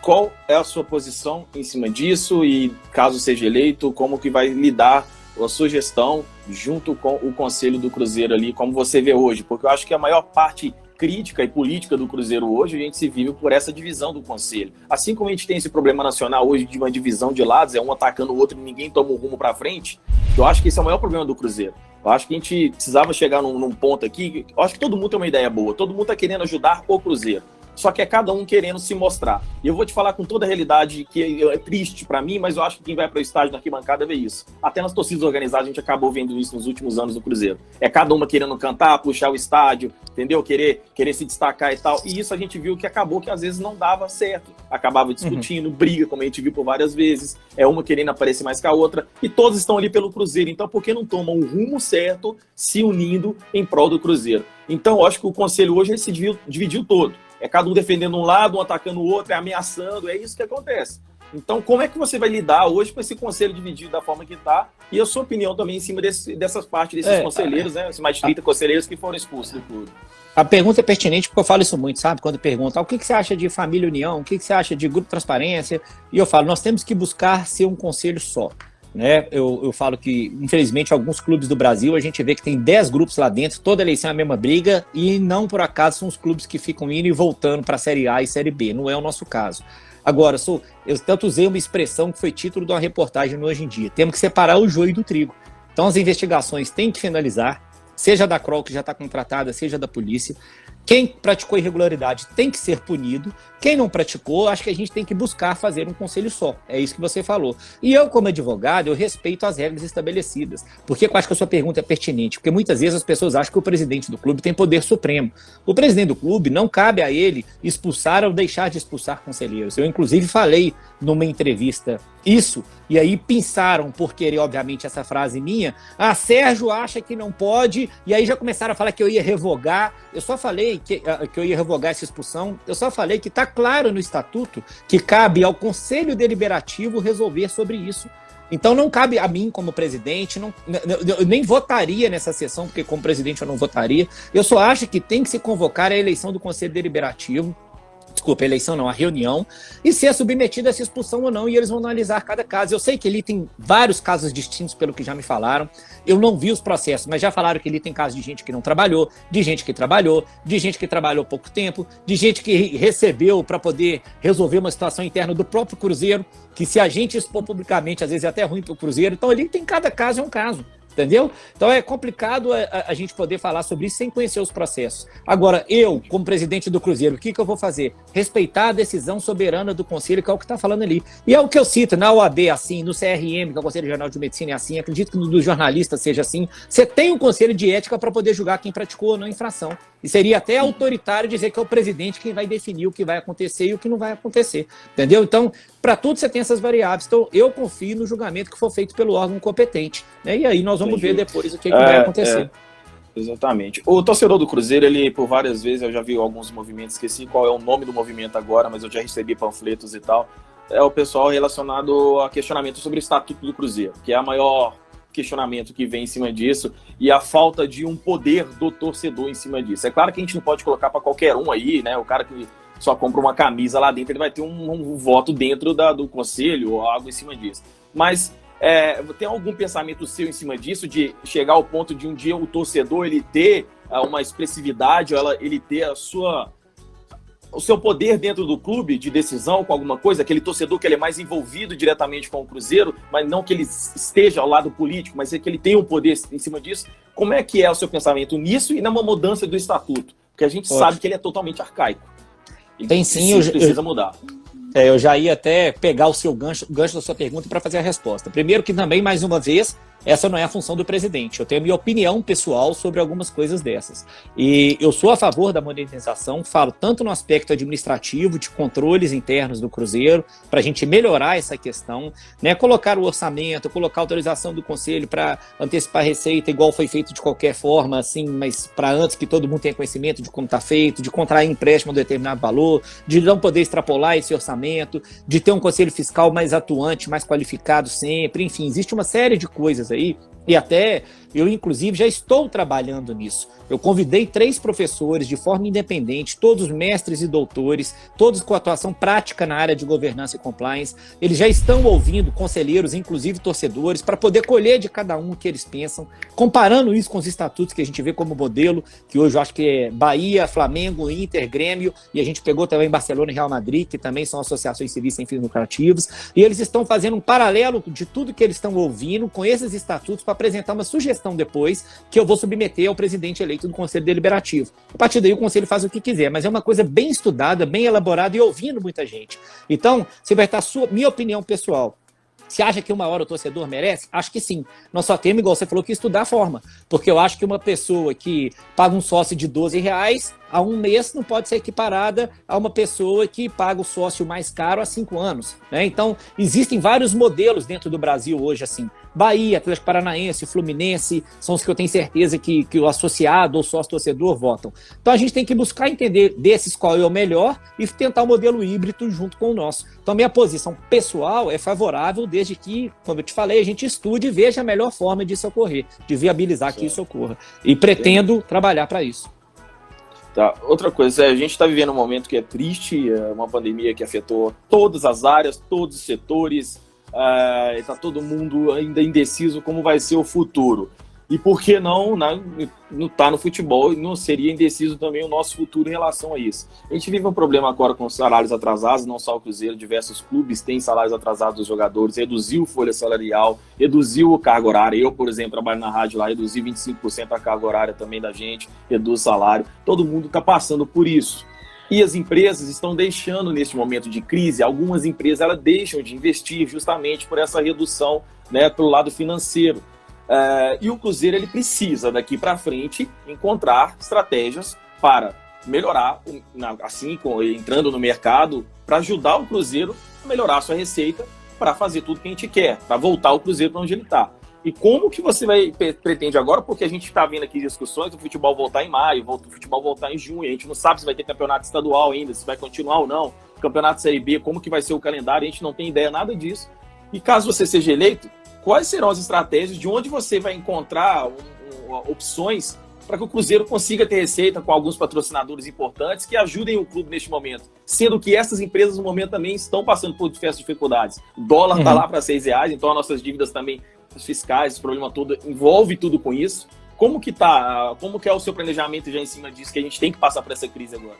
Qual é a sua posição em cima disso e, caso seja eleito, como que vai lidar a sugestão junto com o Conselho do Cruzeiro ali, como você vê hoje? Porque eu acho que a maior parte crítica e política do Cruzeiro hoje, a gente se vive por essa divisão do Conselho. Assim como a gente tem esse problema nacional hoje de uma divisão de lados, é um atacando o outro e ninguém toma o um rumo para frente, eu acho que esse é o maior problema do Cruzeiro. Eu acho que a gente precisava chegar num, num ponto aqui, eu acho que todo mundo tem uma ideia boa, todo mundo está querendo ajudar o Cruzeiro só que é cada um querendo se mostrar. E eu vou te falar com toda a realidade que é triste para mim, mas eu acho que quem vai para o estádio da arquibancada vê isso. Até nas torcidas organizadas a gente acabou vendo isso nos últimos anos do Cruzeiro. É cada uma querendo cantar, puxar o estádio, entendeu? Querer, querer se destacar e tal. E isso a gente viu que acabou que às vezes não dava certo. Acabava discutindo, uhum. briga, como a gente viu por várias vezes. É uma querendo aparecer mais que a outra. E todos estão ali pelo Cruzeiro. Então por que não tomam o rumo certo se unindo em prol do Cruzeiro? Então eu acho que o conselho hoje ele se dividiu, dividiu todo é cada um defendendo um lado, um atacando o outro, é ameaçando, é isso que acontece. Então, como é que você vai lidar hoje com esse conselho dividido da forma que está? E a sua opinião também em cima desse, dessas partes desses é, conselheiros, é, né? Os mais 30 conselheiros que foram expulsos do clube. A pergunta é pertinente porque eu falo isso muito, sabe? Quando perguntam o que, que você acha de família união, o que, que você acha de grupo transparência, e eu falo, nós temos que buscar ser um conselho só. Né? Eu, eu falo que, infelizmente, alguns clubes do Brasil a gente vê que tem 10 grupos lá dentro, toda eleição é a mesma briga, e não por acaso são os clubes que ficam indo e voltando para a Série A e Série B. Não é o nosso caso. Agora, sou, eu tanto usei uma expressão que foi título de uma reportagem no Hoje em Dia. Temos que separar o joio do trigo. Então, as investigações têm que finalizar, seja da Kroll, que já está contratada, seja da polícia. Quem praticou irregularidade tem que ser punido. Quem não praticou, acho que a gente tem que buscar fazer um conselho só. É isso que você falou. E eu, como advogado, eu respeito as regras estabelecidas. Por que eu acho que a sua pergunta é pertinente? Porque muitas vezes as pessoas acham que o presidente do clube tem poder supremo. O presidente do clube não cabe a ele expulsar ou deixar de expulsar conselheiros. Eu, inclusive, falei numa entrevista isso, e aí pensaram, por querer, obviamente, essa frase minha, ah, Sérgio acha que não pode, e aí já começaram a falar que eu ia revogar. Eu só falei que, ah, que eu ia revogar essa expulsão, eu só falei que está claro no estatuto que cabe ao Conselho Deliberativo resolver sobre isso. Então não cabe a mim como presidente, não, eu nem votaria nessa sessão, porque como presidente eu não votaria. Eu só acho que tem que se convocar a eleição do Conselho Deliberativo desculpa, eleição não, a reunião, e ser submetida a essa expulsão ou não, e eles vão analisar cada caso. Eu sei que ele tem vários casos distintos, pelo que já me falaram. Eu não vi os processos, mas já falaram que ele tem casos de gente que não trabalhou, de gente que trabalhou, de gente que trabalhou pouco tempo, de gente que recebeu para poder resolver uma situação interna do próprio Cruzeiro, que se a gente expor publicamente, às vezes é até ruim para o Cruzeiro. Então ali tem cada caso é um caso entendeu? Então é complicado a, a, gente poder falar sobre isso sem conhecer os processos. Agora, eu, como presidente do Cruzeiro, o que, que eu vou fazer? Respeitar a decisão soberana do Conselho, que é o que está falando ali. E é o que eu cito, na OAB é assim, no CRM, que é o Conselho Jornal de Medicina, é assim, acredito que no do jornalista seja assim. Você tem um conselho de ética para poder julgar quem praticou ou não infração. E seria até autoritário dizer que é o presidente quem vai definir o que vai acontecer e o que não vai acontecer. Entendeu? Então, para tudo você tem essas variáveis. Então, eu confio no julgamento que for feito pelo órgão competente. Né? E aí nós vamos Entendi. ver depois o que, que é, vai acontecer. É. Exatamente. O torcedor do Cruzeiro, ele, por várias vezes, eu já vi alguns movimentos, esqueci qual é o nome do movimento agora, mas eu já recebi panfletos e tal. É o pessoal relacionado a questionamento sobre o estatuto do Cruzeiro, que é a maior questionamento que vem em cima disso e a falta de um poder do torcedor em cima disso. É claro que a gente não pode colocar para qualquer um aí, né? O cara que só compra uma camisa lá dentro, ele vai ter um, um voto dentro da, do conselho ou algo em cima disso. Mas é, tem algum pensamento seu em cima disso, de chegar ao ponto de um dia o torcedor ele ter uh, uma expressividade, ela, ele ter a sua o seu poder dentro do clube de decisão com alguma coisa, aquele torcedor que ele é mais envolvido diretamente com o Cruzeiro, mas não que ele esteja ao lado político, mas é que ele tem um poder em cima disso. Como é que é o seu pensamento nisso e numa mudança do estatuto? Porque a gente sabe que ele é totalmente arcaico. Ele tem sim, precisa, eu, precisa mudar. É, eu já ia até pegar o seu gancho, gancho da sua pergunta para fazer a resposta. Primeiro que também, mais uma vez, essa não é a função do presidente. Eu tenho a minha opinião pessoal sobre algumas coisas dessas. E eu sou a favor da modernização, falo tanto no aspecto administrativo, de controles internos do Cruzeiro, para a gente melhorar essa questão, né? colocar o orçamento, colocar a autorização do Conselho para antecipar a receita, igual foi feito de qualquer forma, assim, mas para antes que todo mundo tenha conhecimento de como está feito, de contrair empréstimo a um determinado valor, de não poder extrapolar esse orçamento, de ter um Conselho Fiscal mais atuante, mais qualificado sempre, enfim, existe uma série de coisas aí, e até eu, inclusive, já estou trabalhando nisso. Eu convidei três professores de forma independente, todos mestres e doutores, todos com atuação prática na área de governança e compliance. Eles já estão ouvindo conselheiros, inclusive torcedores, para poder colher de cada um o que eles pensam, comparando isso com os estatutos que a gente vê como modelo, que hoje eu acho que é Bahia, Flamengo, Inter, Grêmio, e a gente pegou também Barcelona e Real Madrid, que também são associações civis sem fins lucrativos, e eles estão fazendo um paralelo de tudo que eles estão ouvindo com esses estatutos para apresentar uma sugestão depois que eu vou submeter ao presidente eleito do Conselho Deliberativo. A partir daí o Conselho faz o que quiser, mas é uma coisa bem estudada, bem elaborada e ouvindo muita gente. Então, você vai estar sua minha opinião pessoal. Você acha que uma hora o torcedor merece? Acho que sim. Nós só temos, igual você falou, que estudar a forma. Porque eu acho que uma pessoa que paga um sócio de 12 reais a um mês não pode ser equiparada a uma pessoa que paga o sócio mais caro há cinco anos. Né? Então, existem vários modelos dentro do Brasil hoje, assim. Bahia, Atlético Paranaense, Fluminense, são os que eu tenho certeza que, que o associado ou sócio-torcedor votam. Então, a gente tem que buscar entender desses qual é o melhor e tentar o um modelo híbrido junto com o nosso. Então, minha posição pessoal é favorável desde que, como eu te falei, a gente estude e veja a melhor forma disso ocorrer, de viabilizar certo. que isso ocorra. E pretendo trabalhar para isso. Tá. Outra coisa, a gente está vivendo um momento que é triste, é uma pandemia que afetou todas as áreas, todos os setores, está uh, todo mundo ainda indeciso como vai ser o futuro. E por que não né, não tá no futebol não seria indeciso também o nosso futuro em relação a isso? A gente vive um problema agora com salários atrasados, não só o Cruzeiro, diversos clubes têm salários atrasados dos jogadores, reduziu folha salarial, reduziu o carga horária. Eu, por exemplo, trabalho na rádio lá, reduzi 25% a carga horária também da gente, reduz o salário. Todo mundo está passando por isso. E as empresas estão deixando neste momento de crise, algumas empresas elas deixam de investir justamente por essa redução né, pelo lado financeiro. Uh, e o Cruzeiro ele precisa daqui para frente encontrar estratégias para melhorar, assim, entrando no mercado, para ajudar o Cruzeiro a melhorar a sua receita para fazer tudo que a gente quer, para voltar o Cruzeiro para onde ele está. E como que você vai pretende agora? Porque a gente está vendo aqui discussões do futebol voltar em maio, o futebol voltar em junho. A gente não sabe se vai ter campeonato estadual ainda, se vai continuar ou não. Campeonato Série B, como que vai ser o calendário? A gente não tem ideia nada disso. E caso você seja eleito, quais serão as estratégias, de onde você vai encontrar um, um, opções para que o Cruzeiro consiga ter receita com alguns patrocinadores importantes que ajudem o clube neste momento. Sendo que essas empresas, no momento, também estão passando por diversas dificuldades. O dólar está uhum. lá para seis reais, então as nossas dívidas também fiscais, esse problema todo, envolve tudo com isso. Como que tá? Como que é o seu planejamento já em cima disso que a gente tem que passar por essa crise agora?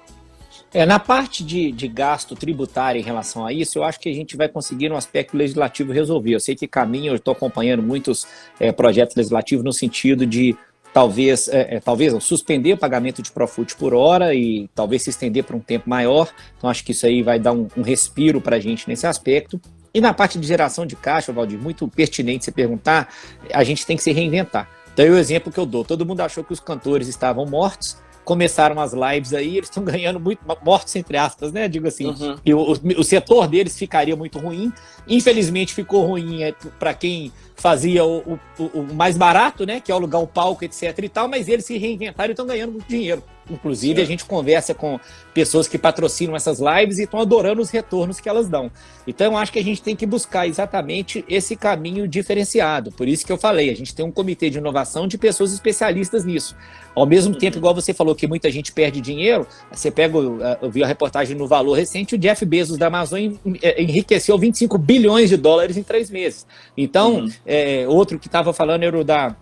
É, na parte de, de gasto tributário em relação a isso, eu acho que a gente vai conseguir no aspecto legislativo resolver. Eu sei que caminho, eu estou acompanhando muitos é, projetos legislativos no sentido de talvez, é, é, talvez suspender o pagamento de Profut por hora e talvez se estender por um tempo maior. Então, acho que isso aí vai dar um, um respiro para a gente nesse aspecto. E na parte de geração de caixa, Valdir, muito pertinente você perguntar, a gente tem que se reinventar. Então, é o exemplo que eu dou. Todo mundo achou que os cantores estavam mortos, começaram as lives aí, eles estão ganhando muito, mortos entre aspas, né? Digo assim, uhum. e o, o, setor deles ficaria muito ruim. Infelizmente ficou ruim é, para quem fazia o, o, o, mais barato, né? Que é alugar o palco, etc e tal, mas eles se reinventaram e estão ganhando muito dinheiro. Inclusive, a gente conversa com pessoas que patrocinam essas lives e estão adorando os retornos que elas dão. Então, acho que a gente tem que buscar exatamente esse caminho diferenciado. Por isso que eu falei, a gente tem um comitê de inovação de pessoas especialistas nisso. Ao mesmo tempo, igual você falou que muita gente perde dinheiro, você pega, eu vi a reportagem no Valor recente, o Jeff Bezos da Amazon é, enriqueceu 25 bilhões de dólares em três meses. Então, uhum. é, outro que estava falando era o da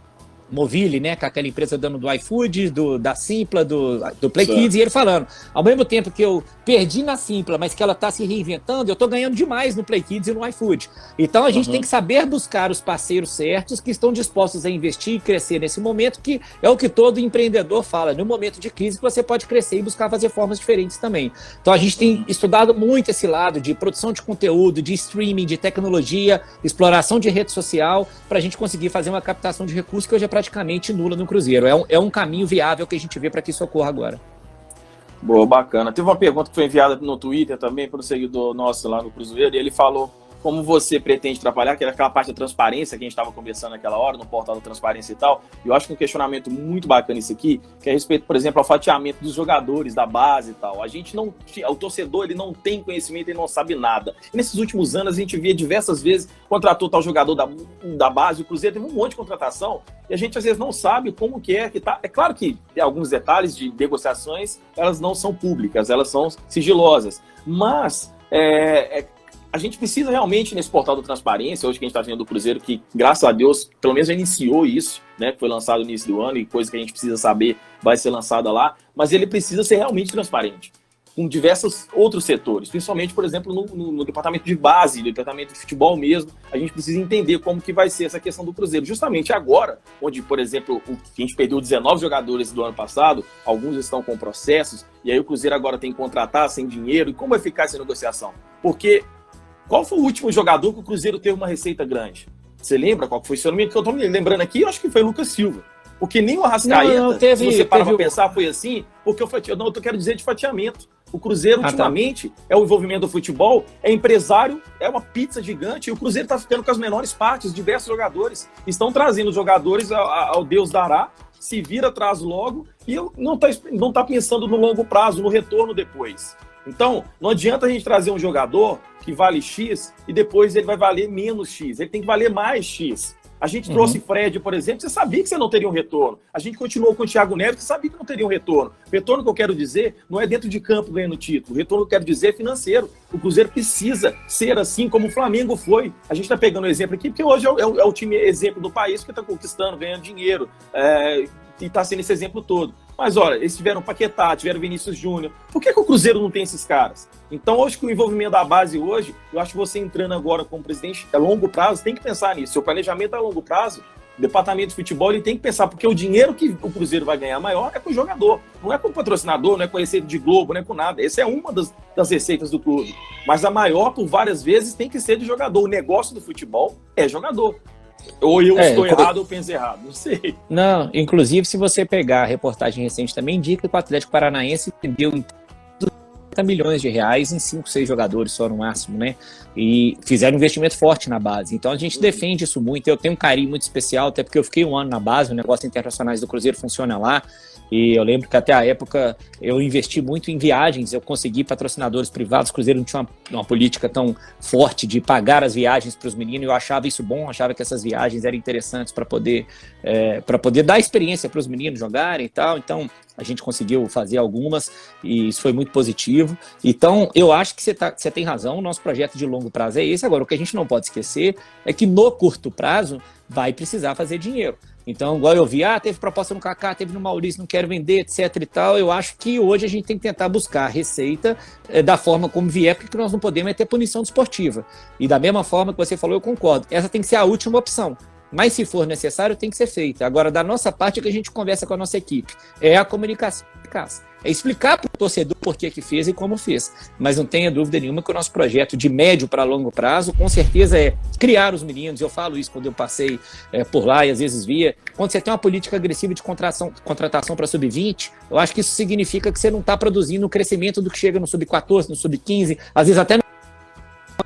Movile, né, com aquela empresa dando do iFood, do, da Simpla, do, do Play Kids, e ele falando, ao mesmo tempo que eu perdi na Simpla, mas que ela está se reinventando, eu estou ganhando demais no Play Kids e no iFood. Então a gente uhum. tem que saber buscar os parceiros certos que estão dispostos a investir e crescer nesse momento, que é o que todo empreendedor fala, no momento de crise você pode crescer e buscar fazer formas diferentes também. Então a gente tem estudado muito esse lado de produção de conteúdo, de streaming, de tecnologia, exploração de rede social, para a gente conseguir fazer uma captação de recursos que hoje é praticamente nula no Cruzeiro. É um, é um caminho viável que a gente vê para que isso ocorra agora. Boa, bacana. Teve uma pergunta que foi enviada no Twitter também para um seguidor nosso lá no Cruzeiro, e ele falou como você pretende trabalhar, que era aquela parte da transparência que a gente estava conversando naquela hora, no portal da transparência e tal. Eu acho que um questionamento muito bacana isso aqui, que é a respeito, por exemplo, ao fatiamento dos jogadores, da base e tal. A gente não, o torcedor, ele não tem conhecimento, ele não sabe nada. E nesses últimos anos, a gente via diversas vezes, contratou tal jogador da, da base, o Cruzeiro teve um monte de contratação, e a gente às vezes não sabe como que é que tá. É claro que tem alguns detalhes de negociações, elas não são públicas, elas são sigilosas. Mas é, é, a gente precisa realmente, nesse portal da transparência, hoje que a gente está vendo do Cruzeiro, que graças a Deus, pelo menos já iniciou isso, né? Que foi lançado no início do ano e coisa que a gente precisa saber vai ser lançada lá, mas ele precisa ser realmente transparente com diversos outros setores, principalmente, por exemplo, no, no, no, departamento de base, no departamento de futebol mesmo, a gente precisa entender como que vai ser essa questão do Cruzeiro. Justamente agora, onde, por exemplo, o, a gente perdeu 19 jogadores do ano passado, alguns estão com processos, e aí o Cruzeiro agora tem que contratar sem dinheiro, e como vai ficar essa negociação? Porque qual foi o último jogador que o Cruzeiro teve uma receita grande? Você lembra qual foi? Se eu não me estou me lembrando aqui, eu acho que foi o Lucas Silva. Porque nem o Arrascaeta, não, não, teve, se você para pra pensar, foi assim, porque eu, fati... não, eu quero dizer de fatiamento. O Cruzeiro, ah, tá. ultimamente, tá. é o envolvimento do futebol, é empresário, é uma pizza gigante, e o Cruzeiro está ficando com as menores partes, diversos jogadores. Estão trazendo jogadores ao, ao Deus dará, se vira atrás logo, e não está não tá pensando no longo prazo, no retorno depois. Então, não adianta a gente trazer um jogador que vale X e depois ele vai valer menos X. Ele tem que valer mais X. A gente uhum. trouxe Fred, por exemplo, você sabia que você não teria um retorno. A gente continuou com o Thiago Neves, você sabia que não teria um retorno. Retorno que eu quero dizer não é dentro de campo ganhando título. O retorno que eu quero dizer é financeiro. O Cruzeiro precisa ser assim como o Flamengo foi. A gente está pegando o exemplo aqui, porque hoje é o, é o, time exemplo do país que está conquistando, ganhando dinheiro. É, e está sendo esse exemplo todo. Mas olha, eles tiveram Paquetá, tiveram Vinícius Júnior. Por que, que, o Cruzeiro não tem esses caras? Então, acho que o envolvimento da base hoje, eu acho que você entrando agora como presidente a longo prazo, tem que pensar nisso. Seu planejamento a longo prazo, o departamento de futebol, ele tem que pensar, porque o dinheiro que o Cruzeiro vai ganhar maior é com o jogador, não é com o patrocinador, não é com receita de Globo, não é com nada. Essa é uma das, das receitas do clube. Mas a maior, por várias vezes, tem que ser de jogador. O negócio do futebol é jogador. Ou eu é, estou errado ou penso errado, não sei. Não, inclusive, se você pegar a reportagem recente também, indica que o Atlético Paranaense deu 50 milhões de reais em 5, 6 jogadores só no máximo, né? E fizeram um investimento forte na base. Então a gente defende isso muito. Eu tenho um carinho muito especial, até porque eu fiquei um ano na base, o negócio internacionais do Cruzeiro funciona lá. E eu lembro que até a época eu investi muito em viagens, eu consegui patrocinadores privados, o Cruzeiro não tinha uma, uma política tão forte de pagar as viagens para os meninos, eu achava isso bom, achava que essas viagens eram interessantes para poder, é, poder dar experiência para os meninos jogarem e tal, então a gente conseguiu fazer algumas e isso foi muito positivo. Então, eu acho que você, tá, você tem razão, o nosso projeto de longo prazo é esse. Agora, o que a gente não pode esquecer é que no curto prazo vai precisar fazer dinheiro. Então, igual eu vi, ah, teve proposta no Kaká, teve no Maurício, não quero vender, etc e tal. Eu acho que hoje a gente tem que tentar buscar a receita é, da forma como vier, porque nós não podemos é ter punição desportiva. E da mesma forma que você falou, eu concordo. Essa tem que ser a última opção. Mas se for necessário, tem que ser feita. Agora, da nossa parte, é que a gente conversa com a nossa equipe. É a comunicação eficaz. É explicar para o torcedor por que, fez e como fez. Mas não tenha dúvida nenhuma que o nosso projeto de médio para longo prazo, com certeza, é criar os meninos. Eu falo isso quando eu passei é, por lá e às vezes via. Quando você tem uma política agressiva de contratação, contratação para sub-20, eu acho que isso significa que você não está produzindo o crescimento do que chega no sub-14, no sub-15, às vezes até no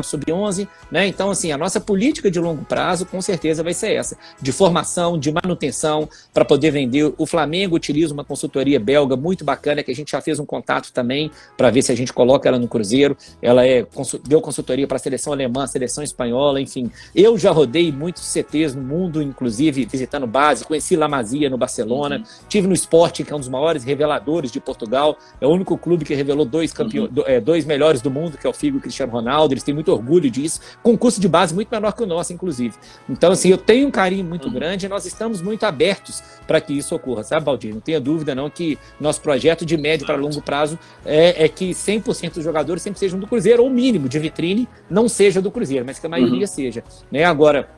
sub-11, né? Então, assim, a nossa política de longo prazo com certeza vai ser essa, de formação, de manutenção, para poder vender. O Flamengo utiliza uma consultoria belga muito bacana, que a gente já fez um contato também, para ver se a gente coloca ela no Cruzeiro. Ela é, deu consultoria para a seleção alemã, seleção espanhola, enfim. Eu já rodei muitos CTs no mundo, inclusive visitando base, conheci La Masia no Barcelona, uhum. tive no Sporting, que é um dos maiores reveladores de Portugal, é o único clube que revelou dois, campeões, uhum. É, dois melhores do mundo, que é o Figo e o Cristiano Ronaldo, eles têm muito orgulho disso, com custo de base muito menor que o nosso, inclusive. Então, assim, eu tenho um carinho muito uhum. grande e nós estamos muito abertos para que isso ocorra, sabe, Baldir? Não tenha dúvida, não, que nosso projeto de médio para longo prazo é, é que 100% dos jogadores sempre sejam do Cruzeiro, ou mínimo de vitrine não seja do Cruzeiro, mas que a maioria uhum. seja. Né? Agora,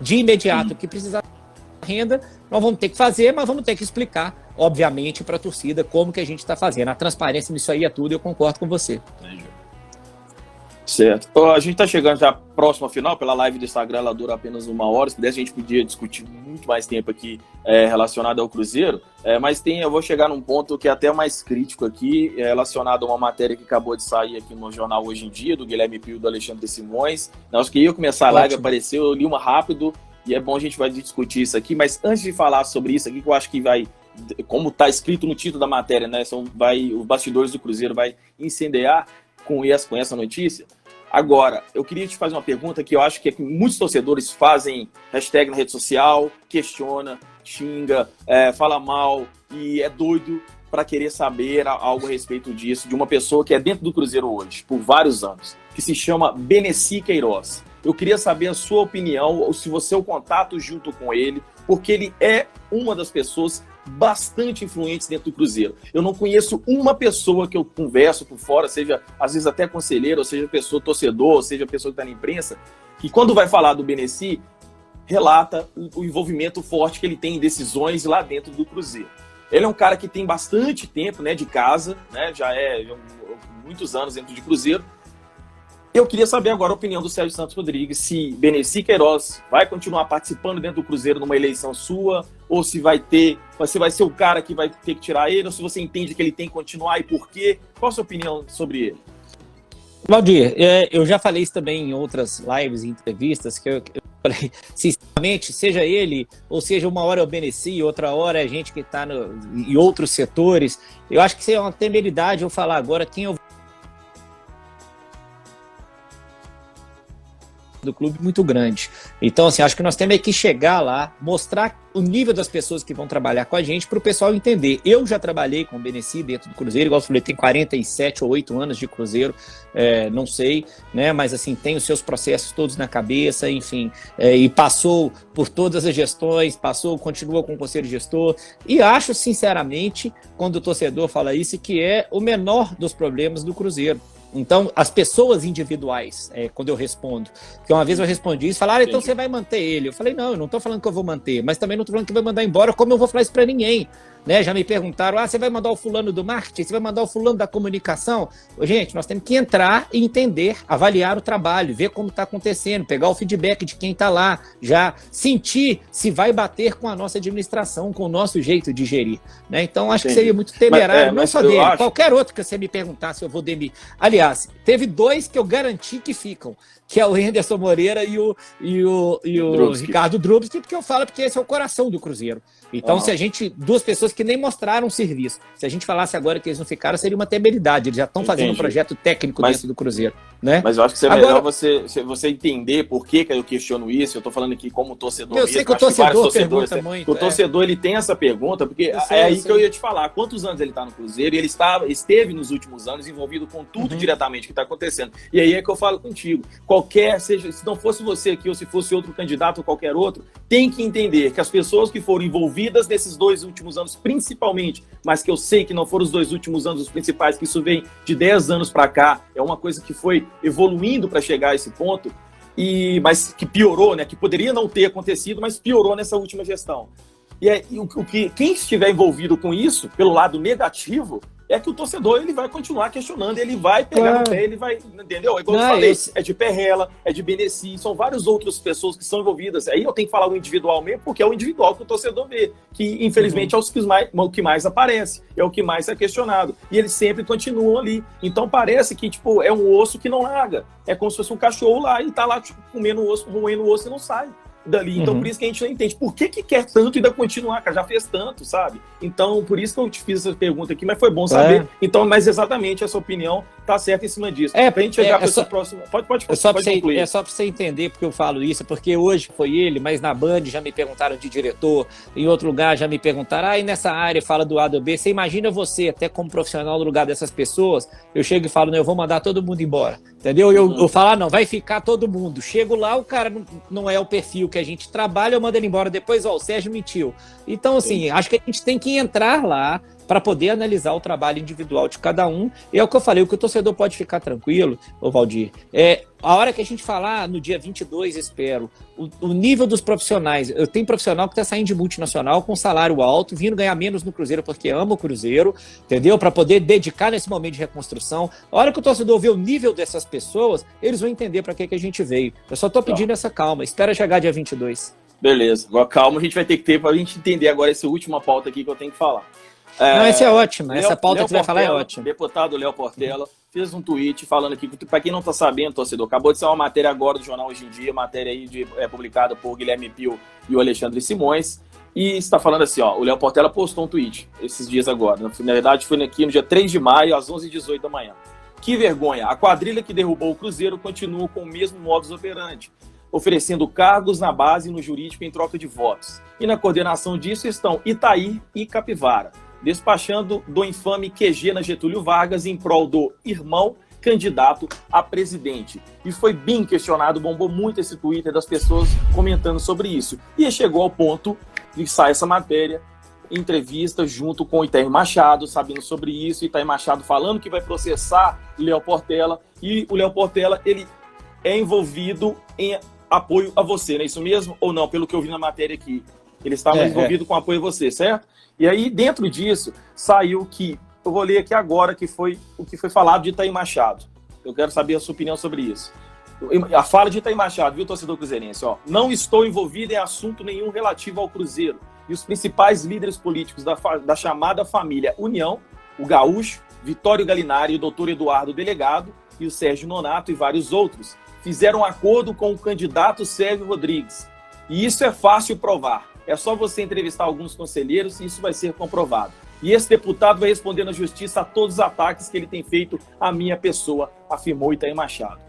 de imediato, que precisar renda, nós vamos ter que fazer, mas vamos ter que explicar, obviamente, para a torcida como que a gente está fazendo. A transparência nisso aí é tudo, eu concordo com você. Entendi. Certo. A gente está chegando já próximo ao final, pela live do Instagram, ela dura apenas uma hora. Se pudesse, a gente podia discutir muito mais tempo aqui é, relacionado ao Cruzeiro. É, mas tem, eu vou chegar num ponto que é até mais crítico aqui, é, relacionado a uma matéria que acabou de sair aqui no jornal hoje em dia, do Guilherme Pio e do Alexandre Simões. Nós que ia começar a live, Ótimo. apareceu, eu li uma rápido, e é bom a gente vai discutir isso aqui. Mas antes de falar sobre isso aqui, que eu acho que vai como está escrito no título da matéria, né? São, vai, os bastidores do Cruzeiro vai incendiar com essa, com essa notícia. Agora, eu queria te fazer uma pergunta que eu acho que, muitos torcedores fazem hashtag na rede social, questiona, xinga, é, fala mal e é doido para querer saber algo a respeito disso, de uma pessoa que é dentro do Cruzeiro hoje, por vários anos, que se chama Beneci Queiroz. Eu queria saber a sua opinião, ou se você é o contato junto com ele, porque ele é uma das pessoas bastante influentes dentro do Cruzeiro. Eu não conheço uma pessoa que eu converso por fora, seja às vezes até conselheiro, ou seja pessoa torcedor, ou seja pessoa que está na imprensa, que quando vai falar do Beneci, relata o envolvimento forte que ele tem em decisões lá dentro do Cruzeiro. Ele é um cara que tem bastante tempo né, de casa, né, já é muitos anos dentro de Cruzeiro, eu queria saber agora a opinião do Sérgio Santos Rodrigues, se Beneci Queiroz vai continuar participando dentro do Cruzeiro numa eleição sua, ou se vai ter, você vai ser o cara que vai ter que tirar ele, ou se você entende que ele tem que continuar e por quê. Qual a sua opinião sobre ele? Valdir, é, eu já falei isso também em outras lives e entrevistas, que eu, eu falei, sinceramente, seja ele, ou seja, uma hora é o Beneci, outra hora é gente que está em outros setores, eu acho que seria uma temeridade eu falar agora quem eu do clube muito grande. Então, assim, acho que nós temos que chegar lá, mostrar o nível das pessoas que vão trabalhar com a gente para o pessoal entender. Eu já trabalhei com o Beneci dentro do Cruzeiro, igual eu falei, tem 47 ou 8 anos de Cruzeiro, é, não sei, né? Mas assim, tem os seus processos todos na cabeça, enfim, é, e passou por todas as gestões, passou, continua com o conselho gestor, e acho, sinceramente, quando o torcedor fala isso, que é o menor dos problemas do Cruzeiro Então, as pessoas individuais, é, quando eu respondo, que uma vez eu respondi isso, falaram, ah, então você vai manter ele. Eu falei, não, eu não estou falando que eu vou manter, mas também não estou falando que vai mandar embora, como eu vou falar isso para ninguém. Né? Já me perguntaram: ah, você vai mandar o fulano do marketing? Você vai mandar o fulano da comunicação? Gente, nós temos que entrar e entender, avaliar o trabalho, ver como está acontecendo, pegar o feedback de quem está lá, já sentir se vai bater com a nossa administração, com o nosso jeito de gerir. Né? Então, acho Entendi. que seria muito temerário, mas, é, não só dele, acho... qualquer outro que você me perguntasse, eu vou demitir. Aliás, teve dois que eu garanti que ficam que é o Henderson Moreira e o, e o, e o Ricardo Drubski, porque eu falo porque esse é o coração do Cruzeiro. Então, uhum. se a gente. Duas pessoas que nem mostraram serviço. Se a gente falasse agora que eles não ficaram, seria uma temeridade. Eles já estão fazendo um projeto técnico mas, desse do Cruzeiro. Né? Mas eu acho que seria agora, melhor você, você entender por que, que eu questiono isso. Eu estou falando aqui como torcedor. Eu mesmo. sei que o torcedor pergunta muito. O é. torcedor ele tem essa pergunta, porque sei, é aí que eu ia te falar. Quantos anos ele está no Cruzeiro? E ele estava, esteve nos últimos anos envolvido com tudo uhum. diretamente que está acontecendo. E aí é que eu falo contigo. Qualquer, seja, se não fosse você aqui ou se fosse outro candidato ou qualquer outro, tem que entender que as pessoas que foram envolvidas nesses dois últimos anos, principalmente, mas que eu sei que não foram os dois últimos anos os principais, que isso vem de 10 anos para cá, é uma coisa que foi evoluindo para chegar a esse ponto, e mas que piorou, né? Que poderia não ter acontecido, mas piorou nessa última gestão. E, é, e o, o que quem estiver envolvido com isso, pelo lado negativo, é que o torcedor ele vai continuar questionando, ele vai pegar claro. no pé, ele vai, entendeu? É igual Não, eu falei, esse... é de Perrela, é de Beneci, são várias outras pessoas que são envolvidas. Aí eu tenho que falar o individual mesmo, porque é o individual que o torcedor vê, que infelizmente uhum. é os que mais, o que mais aparece, é o que mais é questionado. E eles sempre continuam ali. Então parece que, tipo, é um osso que não larga. É como se fosse um cachorro lá e tá lá tipo, comendo o osso, roendo o osso e não sai dali. Então, uhum. por isso que a gente não entende. Por que, que quer tanto e ainda continuar, cara? Já fez tanto, sabe? Então, por isso que eu te fiz essa pergunta aqui, mas foi bom saber. É. Então, mas exatamente essa opinião tá certa em cima disso. É, pra gente chegar é, para é só, próximo. Pode, pode, é só pode você, concluir. É só para você entender porque eu falo isso, porque hoje foi ele, mas na Band já me perguntaram de diretor, em outro lugar já me perguntaram, ah, e nessa área fala do A do B. Você imagina você, até como profissional no lugar dessas pessoas, eu chego e falo, não, eu vou mandar todo mundo embora. Entendeu? Eu, uhum. eu falo, ah, não, vai ficar todo mundo. Chego lá, o cara não, não é o perfil que a gente trabalha, eu mando ele embora. Depois, ó, o Sérgio mentiu. Então, assim, Sim. acho que a gente tem que entrar lá para poder analisar o trabalho individual de cada um. E é o que eu falei, o que o torcedor pode ficar tranquilo, ô Valdir, é a hora que a gente falar no dia 22, espero, o, o nível dos profissionais. Eu tenho profissional que está saindo de multinacional com salário alto, vindo ganhar menos no Cruzeiro porque ama o Cruzeiro, entendeu? Para poder dedicar nesse momento de reconstrução. A hora que o torcedor vê o nível dessas pessoas, eles vão entender para que, que a gente veio. Eu só estou pedindo essa calma. Espera chegar dia 22. Beleza. Agora calma a gente vai ter que ter para a gente entender agora essa última pauta aqui que eu tenho que falar. É, Não, essa é ótima. Essa pauta Léo que você vai falar é ótima. Deputado Léo Portela fez um tweet falando aqui, para quem não está sabendo, torcedor, acabou de ser uma matéria agora do jornal Hoje em Dia, matéria aí de, é, publicada por Guilherme Pio e o Alexandre Simões. E está falando assim, ó, o Léo Portela postou um tweet esses dias agora. Na verdade, foi aqui no dia 3 de maio, às 11h18 da manhã. Que vergonha! A quadrilha que derrubou o Cruzeiro continua com o mesmo modus operandi, oferecendo cargos na base e no jurídico em troca de votos. E na coordenação disso estão Itaí e Capivara despachando do infame QG na Getúlio Vargas em prol do irmão candidato a presidente. E foi bem questionado, bombou muito esse Twitter das pessoas comentando sobre isso. E chegou ao ponto de sair essa matéria, entrevista junto com o Itair Machado, sabendo sobre isso, Itair Machado falando que vai processar Léo Portela, e o Léo Portela, ele é envolvido em apoio a você, não é isso mesmo? Ou não, pelo que eu vi na matéria aqui? Ele estava é, é. envolvido é. com apoio a você, certo? E aí, dentro disso, saiu que, eu vou ler aqui agora, que foi o que foi falado de Itaí Machado. Eu quero saber a sua opinião sobre isso. A fala de Itaí Machado, viu, torcedor cruzeirense? Ó, não estou envolvido em assunto nenhum relativo ao Cruzeiro. E os principais líderes políticos da, da chamada família União, o Gaúcho, Vitório Galinari, o doutor Eduardo Delegado e o Sérgio Nonato e vários outros, fizeram um acordo com o candidato Sérgio Rodrigues. E isso é fácil provar. É só você entrevistar alguns conselheiros e isso vai ser comprovado. E esse deputado vai responder na justiça a todos os ataques que ele tem feito à minha pessoa, afirmou Itaí Machado.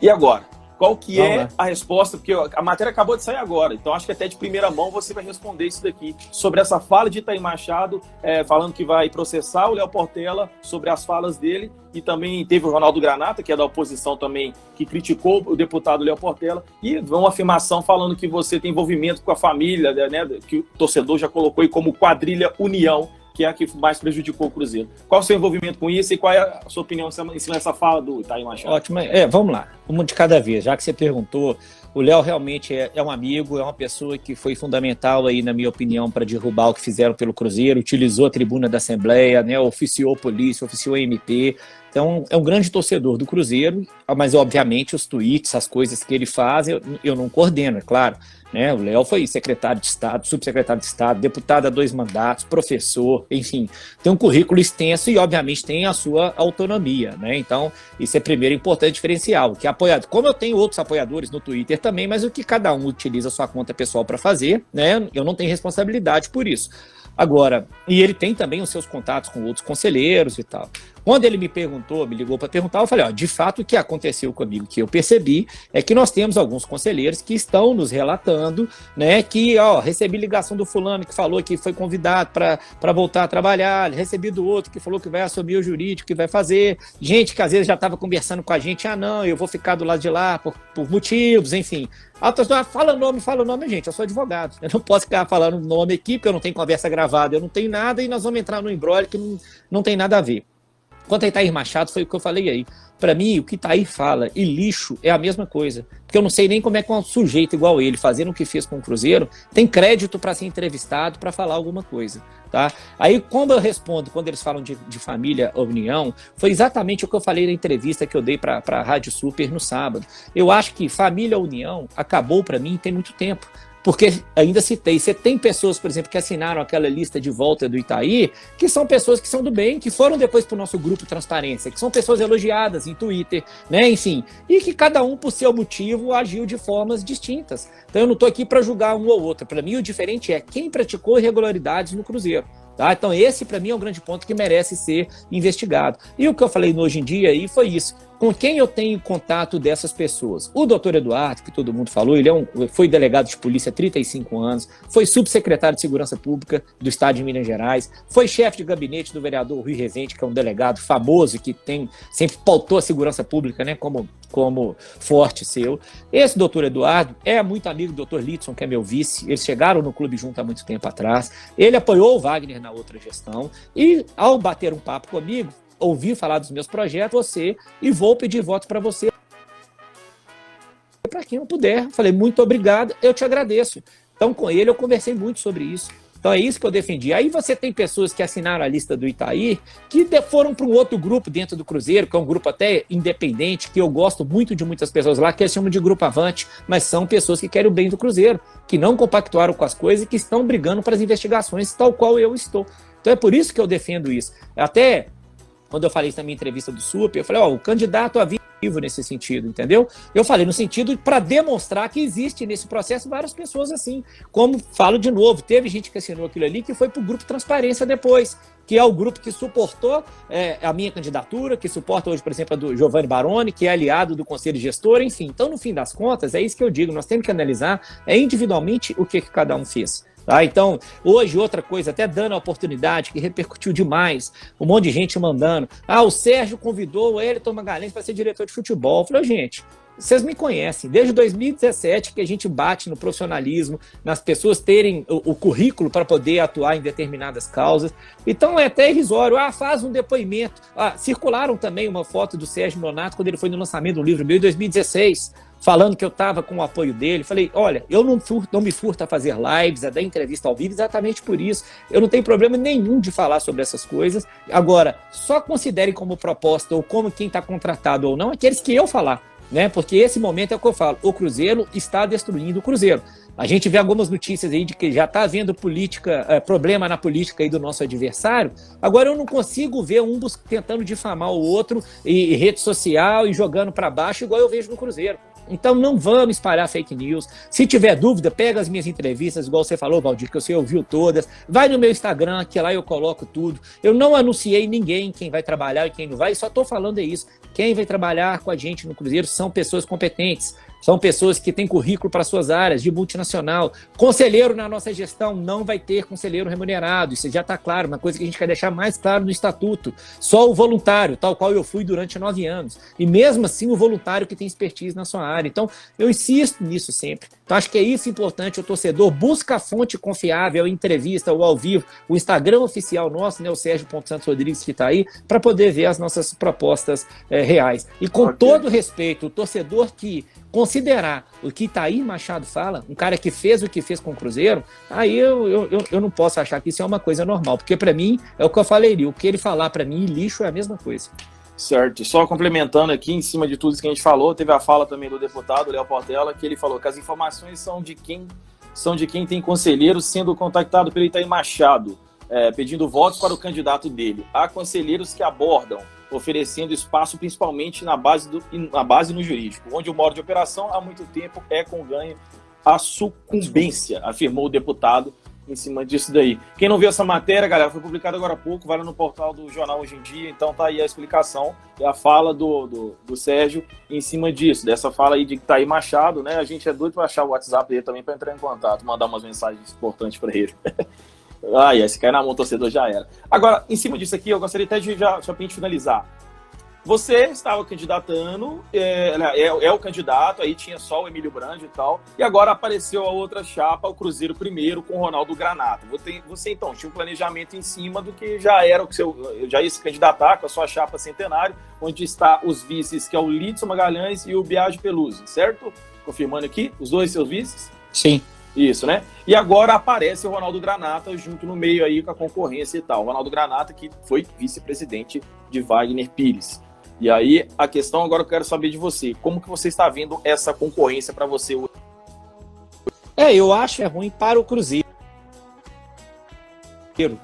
E agora? Qual que é né? a resposta? Porque a matéria acabou de sair agora, então acho que até de primeira mão você vai responder isso daqui. Sobre essa fala de Itaí Machado, é, falando que vai processar o Léo Portela sobre as falas dele, e também teve o Ronaldo Granata, que é da oposição também, que criticou o deputado Léo Portela, e uma afirmação falando que você tem envolvimento com a família, né, que o torcedor já colocou aí como quadrilha União, que é a que mais prejudicou o Cruzeiro. Qual o seu envolvimento com isso e qual é a sua opinião em cima dessa fala do Itaí Machado? Ótimo. É, vamos lá. Uma de cada vez. Já que você perguntou, o Léo realmente é, é, um amigo, é uma pessoa que foi fundamental aí, na minha opinião, para derrubar o que fizeram pelo Cruzeiro, utilizou a tribuna da Assembleia, né, oficiou polícia, oficiou MP. Então, é um grande torcedor do Cruzeiro, mas obviamente os tweets, as coisas que ele faz, eu, eu não coordeno, é claro. Né? O Léo foi secretário de Estado, subsecretário de Estado, deputado há dois mandatos, professor, enfim, tem um currículo extenso e, obviamente, tem a sua autonomia. Né? Então, isso é primeiro importante diferencial. Que apoiado, como eu tenho outros apoiadores no Twitter também, mas o que cada um utiliza a sua conta pessoal para fazer, né? eu não tenho responsabilidade por isso. Agora, e ele tem também os seus contatos com outros conselheiros e tal. Quando ele me perguntou, me ligou para perguntar, eu falei: ó, de fato, o que aconteceu comigo, que eu percebi, é que nós temos alguns conselheiros que estão nos relatando, né, que, ó, recebi ligação do fulano que falou que foi convidado para voltar a trabalhar, recebi do outro que falou que vai assumir o jurídico, que vai fazer, gente que às vezes já estava conversando com a gente: ah, não, eu vou ficar do lado de lá por, por motivos, enfim. A pessoa fala nome, fala nome, gente. Eu sou advogado. Eu não posso ficar falando nome aqui, porque eu não tenho conversa gravada, eu não tenho nada, e nós vamos entrar no embrólio que não, não tem nada a ver. Quanto a Itair Machado, foi o que eu falei aí. Para mim, o que Itair fala e lixo é a mesma coisa. Porque eu não sei nem como é que um sujeito igual ele, fazendo o que fez com o Cruzeiro, tem crédito para ser entrevistado, para falar alguma coisa. Tá? Aí, quando eu respondo, quando eles falam de, de família União, foi exatamente o que eu falei na entrevista que eu dei para a Rádio Super no sábado. Eu acho que família União acabou para mim tem muito tempo. Porque ainda citei, você tem pessoas, por exemplo, que assinaram aquela lista de volta do Itaí, que são pessoas que são do bem, que foram depois para o nosso grupo Transparência, que são pessoas elogiadas em Twitter, né? Enfim, e que cada um, por seu motivo, agiu de formas distintas. Então eu não estou aqui para julgar um ou outro. Para mim, o diferente é quem praticou irregularidades no Cruzeiro. Tá? Então, esse, para mim, é um grande ponto que merece ser investigado. E o que eu falei no hoje em dia aí foi isso com quem eu tenho contato dessas pessoas? O doutor Eduardo, que todo mundo falou, ele é um, foi delegado de polícia há 35 anos, foi subsecretário de Segurança Pública do Estado de Minas Gerais, foi chefe de gabinete do vereador Rui Rezende, que é um delegado famoso que tem sempre pautou a segurança pública né, como, como forte seu. Esse doutor Eduardo é muito amigo do doutor Litson, que é meu vice, eles chegaram no clube junto há muito tempo atrás, ele apoiou o Wagner na outra gestão e, ao bater um papo comigo, ouvir falar dos meus projetos, você, e vou pedir voto para você. Para quem não puder, falei, muito obrigado, eu te agradeço. Então, com ele, eu conversei muito sobre isso. Então, é isso que eu defendi. Aí você tem pessoas que assinaram a lista do Itaí, que foram para um outro grupo dentro do Cruzeiro, que é um grupo até independente, que eu gosto muito de muitas pessoas lá, que eles chamam de Grupo Avante, mas são pessoas que querem o bem do Cruzeiro, que não compactuaram com as coisas e que estão brigando para as investigações, tal qual eu estou. Então, é por isso que eu defendo isso. Até quando eu falei isso na minha entrevista do Super, eu falei, ó, o candidato a vivo nesse sentido, entendeu? Eu falei no sentido para demonstrar que existe nesse processo várias pessoas assim. Como falo de novo, teve gente que assinou aquilo ali que foi para o grupo Transparência depois, que é o grupo que suportou é, a minha candidatura, que suporta hoje, por exemplo, a do Giovanni Baroni, que é aliado do Conselho Gestor, enfim. Então, no fim das contas, é isso que eu digo, nós temos que analisar é individualmente o que, que cada um fez. Tá? Então, hoje, outra coisa, até dando a oportunidade, que repercutiu demais, um monte de gente mandando. Ah, o Sérgio convidou o Elton Magalhães para ser diretor de futebol. Eu falei, gente, vocês me conhecem, desde 2017 que a gente bate no profissionalismo, nas pessoas terem o, o currículo para poder atuar em determinadas causas. Então é até irrisório. Ah, faz um depoimento. Ah, circularam também uma foto do Sérgio Nonato quando ele foi no lançamento do livro meu em 2016 falando que eu estava com o apoio dele. Falei, olha, eu não, furto, não me furto a fazer lives, a dar entrevista ao vivo, exatamente por isso. Eu não tenho problema nenhum de falar sobre essas coisas. Agora, só considerem como proposta ou como quem está contratado ou não aqueles que eu falar, né? Porque esse momento é o que eu falo. O Cruzeiro está destruindo o Cruzeiro. A gente vê algumas notícias aí de que já está havendo política, é, problema na política aí do nosso adversário. Agora eu não consigo ver um tentando difamar o outro e, e rede social e jogando para baixo, igual eu vejo no Cruzeiro. Então não vamos espalhar fake news. Se tiver dúvida, pega as minhas entrevistas, igual você falou, Valdir, que você ouviu todas. Vai no meu Instagram, que lá eu coloco tudo. Eu não anunciei ninguém quem vai trabalhar e quem não vai, só estou falando é isso. Quem vai trabalhar com a gente no Cruzeiro são pessoas competentes são pessoas que têm currículo para suas áreas, de multinacional. Conselheiro na nossa gestão não vai ter conselheiro remunerado, isso já está claro, uma coisa que a gente quer deixar mais claro no estatuto. Só o voluntário, tal qual eu fui durante nove anos. E mesmo assim, o voluntário que tem expertise na sua área. Então, eu insisto nisso sempre. Então, acho que é isso importante. O torcedor busca a fonte confiável, entrevista ou ao vivo, o Instagram oficial nosso, né, o Sérgio.santos Rodrigues, que está aí, para poder ver as nossas propostas é, reais. E com okay. todo respeito, o torcedor que considerar o que Itaí Machado fala, um cara que fez o que fez com o Cruzeiro, aí eu, eu, eu não posso achar que isso é uma coisa normal, porque para mim é o que eu falei, o que ele falar para mim, lixo é a mesma coisa. Certo. Só complementando aqui, em cima de tudo isso que a gente falou, teve a fala também do deputado Léo Portela, que ele falou que as informações são de quem são de quem tem conselheiro sendo contactado pelo Itaí Machado, é, pedindo votos para o candidato dele. Há conselheiros que abordam, oferecendo espaço principalmente na base, do, na base no jurídico, onde o modo de operação há muito tempo é com ganho a sucumbência, afirmou o deputado em cima disso daí. Quem não viu essa matéria, galera, foi publicada agora há pouco, vai lá no portal do Jornal Hoje em Dia, então tá aí a explicação e a fala do, do, do, Sérgio em cima disso, dessa fala aí de que tá Machado, né? A gente é doido para achar o WhatsApp dele também para entrar em contato, mandar umas mensagens importantes para ele. Ai, esse cara na mão torcedor já era. Agora, em cima disso aqui, eu gostaria até de já, só pra gente finalizar. Você estava candidatando, é, é, é, o candidato, aí tinha só o Emílio Brandi e tal, e agora apareceu a outra chapa, o Cruzeiro primeiro, com o Ronaldo Granata. Você, você então tinha um planejamento em cima do que já era o que seu, já ia se candidatar com a sua chapa centenário, onde está os vices, que é o Lidson Magalhães e o Biagio Peluso, certo? Confirmando aqui, os dois seus vices? Sim. Isso, né? E agora aparece o Ronaldo Granata junto no meio aí com a concorrência e tal. O Ronaldo Granata, que foi vice-presidente de Wagner Pires. E aí, a questão agora eu quero saber de você. Como que você está vendo essa concorrência para você? É, eu acho é ruim para o Cruzeiro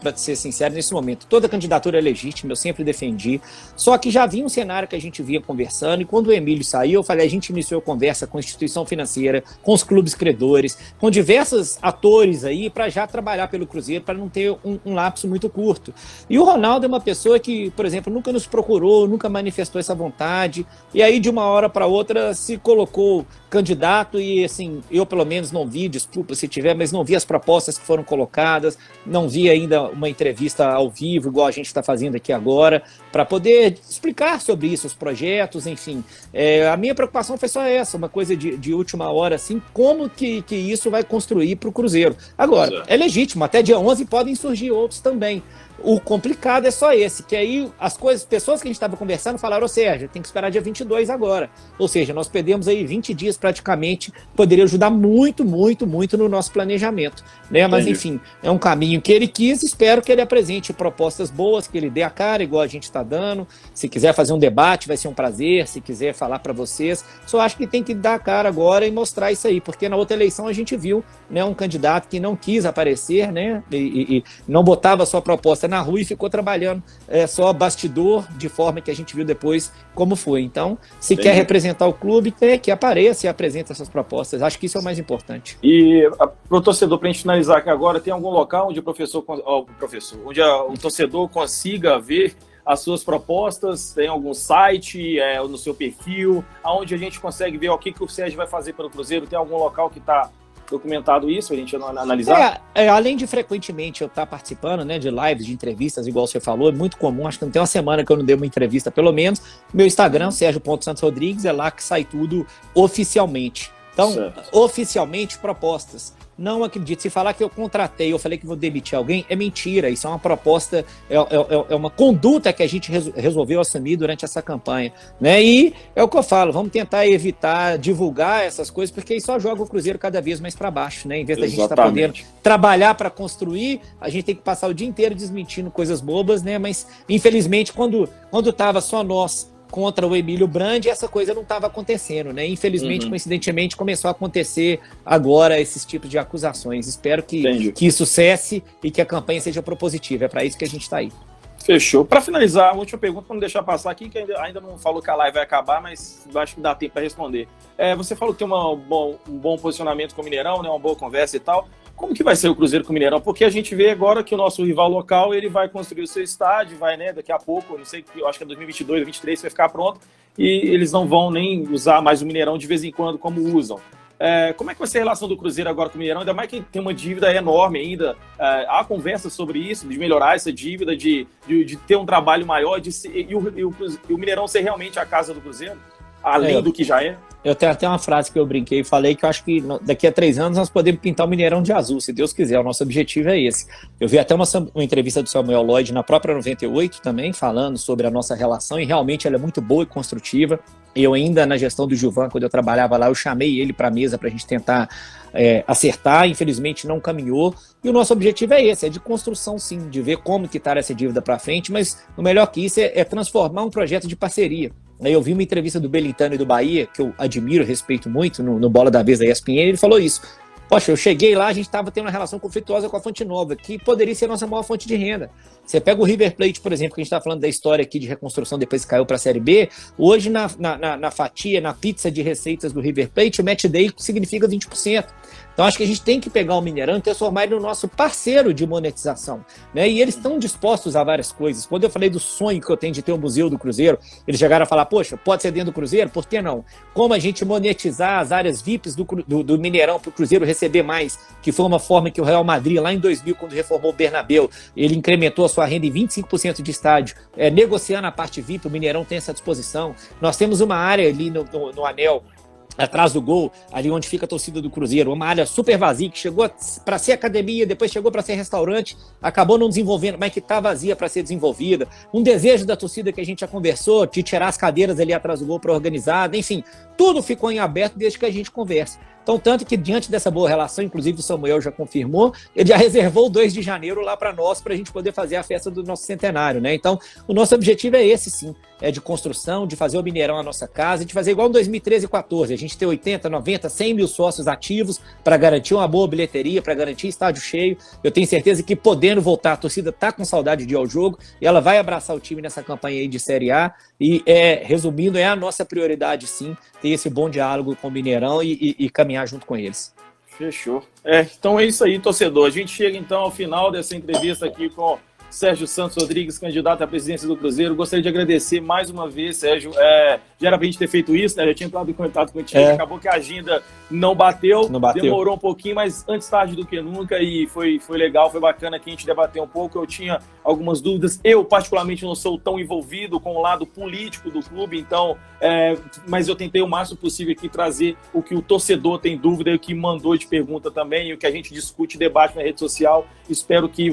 para ser sincero, nesse momento. Toda candidatura é legítima, eu sempre defendi. Só que já vinha um cenário que a gente vinha conversando, e quando o Emílio saiu, eu falei: a gente iniciou conversa com a instituição financeira, com os clubes credores, com diversos atores aí, para já trabalhar pelo Cruzeiro, para não ter um, um lapso muito curto. E o Ronaldo é uma pessoa que, por exemplo, nunca nos procurou, nunca manifestou essa vontade, e aí de uma hora para outra se colocou candidato e assim, eu pelo menos não vi, desculpa se tiver, mas não vi as propostas que foram colocadas, não vi ainda uma entrevista ao vivo, igual a gente está fazendo aqui agora, para poder explicar sobre isso, os projetos, enfim. É, a minha preocupação foi só essa, uma coisa de, de última hora, assim, como que, que isso vai construir para o Cruzeiro. Agora, é. é legítimo, até dia 11 podem surgir outros também. O complicado é só esse, que aí as coisas, pessoas que a gente estava conversando falaram, ô Sérgio, tem que esperar dia 22 agora. Ou seja, nós perdemos aí 20 dias praticamente, poderia ajudar muito, muito, muito no nosso planejamento. Né? Mas enfim, é um caminho que ele quis, espero que ele apresente propostas boas, que ele dê a cara, igual a gente está dando. Se quiser fazer um debate, vai ser um prazer, se quiser falar para vocês. Só acho que tem que dar a cara agora e mostrar isso aí, porque na outra eleição a gente viu né, um candidato que não quis aparecer, né? E, e, e não botava sua proposta na rua e ficou trabalhando é, só bastidor, de forma que a gente viu depois como foi. Então, se Entendi. quer representar o clube, tem que apareça e apresenta essas propostas. Acho que isso é o mais importante. E para o torcedor, para a gente finalizar aqui agora, tem algum local onde o professor, o professor, onde a, o torcedor consiga ver as suas propostas? Tem algum site é, no seu perfil, aonde a gente consegue ver o que, que o Sérgio vai fazer pelo Cruzeiro? Tem algum local que está documentado isso, a gente analisar? É, é, além de frequentemente eu estar participando né, de lives, de entrevistas, igual você falou, é muito comum, acho que não tem uma semana que eu não dei uma entrevista, pelo menos. Meu Instagram, Sérgio.santos Rodrigues, é lá que sai tudo oficialmente. Então, certo. oficialmente, propostas não acredito. Se falar que eu contratei, eu falei que vou demitir alguém, é mentira. Isso é uma proposta, é, é, é uma conduta que a gente resolveu assumir durante essa campanha. Né? E é o que eu falo, vamos tentar evitar divulgar essas coisas, porque isso só joga o Cruzeiro cada vez mais para baixo. Né? Em vez da gente estar tá podendo trabalhar para construir, a gente tem que passar o dia inteiro desmentindo coisas bobas, né? Mas, infelizmente, quando estava só nós contra o Emílio Brandi, essa coisa não estava acontecendo, né? Infelizmente, uhum. coincidentemente, começou a acontecer agora esses tipos de acusações. Espero que, que isso cesse e que a campanha seja propositiva. É para isso que a gente está aí. Fechou. Para finalizar, a última pergunta, para não deixar passar aqui, que ainda, ainda não falou que a live vai acabar, mas acho que dá tempo para responder. É, você falou que tem uma, um, bom, um bom posicionamento com o Mineirão, né, uma boa conversa e tal. Como que vai ser o Cruzeiro com o Mineirão? Porque a gente vê agora que o nosso rival local ele vai construir o seu estádio, vai, né, daqui a pouco, não sei, eu acho que é 2022, 2023 vai ficar pronto. e eles não vão nem usar mais o Mineirão de vez em quando como usam. É, como é que vai ser a relação do Cruzeiro agora com o Mineirão? Ainda mais que tem uma dívida enorme ainda. É, há conversa sobre isso, de melhorar essa dívida, de, de, de ter um trabalho maior de e, o, e, o, e, o, Mineirão ser realmente a casa do Cruzeiro, além é, do que já é? Eu tenho até uma frase que eu brinquei e falei que eu acho que daqui a três anos nós podemos pintar o Mineirão de azul, se Deus quiser. O nosso objetivo é esse. Eu vi até uma, uma entrevista do Samuel Lloyd na própria 98 também, falando sobre a nossa relação, e realmente ela é muito boa e construtiva. Eu ainda na gestão do Gilvan, quando eu trabalhava lá, eu chamei ele para a mesa para a gente tentar é, acertar. Infelizmente não caminhou. E o nosso objetivo é esse, é de construção sim, de ver como quitar essa dívida para frente. Mas o melhor que isso é, é transformar um projeto de parceria. Eu vi uma entrevista do Belintano e do Bahia, que eu admiro, respeito muito, no, no Bola da Vez da ESPN, ele falou isso. Poxa, eu cheguei lá, a gente estava tendo uma relação conflituosa com a Fonte Nova, que poderia ser a nossa maior fonte de renda. Você pega o River Plate, por exemplo, que a gente está falando da história aqui de reconstrução depois que caiu para a Série B. Hoje, na, na, na, na, fatia, na pizza de receitas do River Plate, o match day significa 20%. Então, acho que a gente tem que pegar o Mineirão e transformar ele no nosso parceiro de monetização. Né? E eles estão dispostos a várias coisas. Quando eu falei do sonho que eu tenho de ter um museu do Cruzeiro, eles chegaram a falar: poxa, pode ser dentro do Cruzeiro? Por que não? Como a gente monetizar as áreas VIPs do, do, do Mineirão para o Cruzeiro receber mais? Que foi uma forma que o Real Madrid, lá em 2000, quando reformou o Bernabeu, ele incrementou a sua renda em 25% de estádio, é, negociando a parte VIP, o Mineirão tem essa disposição. Nós temos uma área ali no, no, no anel atrás do gol, ali onde fica a torcida do Cruzeiro, uma área super vazia que chegou para ser academia, depois chegou para ser restaurante, acabou não desenvolvendo, mas que está vazia para ser desenvolvida. Um desejo da torcida que a gente já conversou, de tirar as cadeiras ali atrás do gol para organizar, enfim, tudo ficou em aberto desde que a gente conversa. Então, tanto que diante dessa boa relação, inclusive o Samuel já confirmou, ele já reservou o 2 de janeiro lá para nós, para a gente poder fazer a festa do nosso centenário, né? Então, o nosso objetivo é esse, sim, é de construção, de fazer o Mineirão a nossa casa, de fazer igual em 2013 e 14, a gente ter 80, 90, 100 mil sócios ativos para garantir uma boa bilheteria, para garantir estádio cheio. Eu tenho certeza que podendo voltar, a torcida está com saudade de ir ao jogo e ela vai abraçar o time nessa campanha aí de Série A. E, é, resumindo, é a nossa prioridade, sim, ter esse bom diálogo com o Mineirão e, e, e caminhar junto com eles. Fechou. É, então é isso aí, torcedor. A gente chega então ao final dessa entrevista aqui com Sérgio Santos Rodrigues, candidato à presidência do Cruzeiro. Gostaria de agradecer mais uma vez, Sérgio. É, já era pra gente ter feito isso, né? Já tinha entrado em contato contigo, é. acabou que a agenda não bateu, não bateu, demorou um pouquinho, mas antes tarde do que nunca e foi, foi legal, foi bacana que a gente debateu um pouco. Eu tinha algumas dúvidas. Eu, particularmente, não sou tão envolvido com o lado político do clube, então, é, mas eu tentei o máximo possível aqui trazer o que o torcedor tem dúvida e o que mandou de pergunta também, e o que a gente discute, debate na rede social. Espero que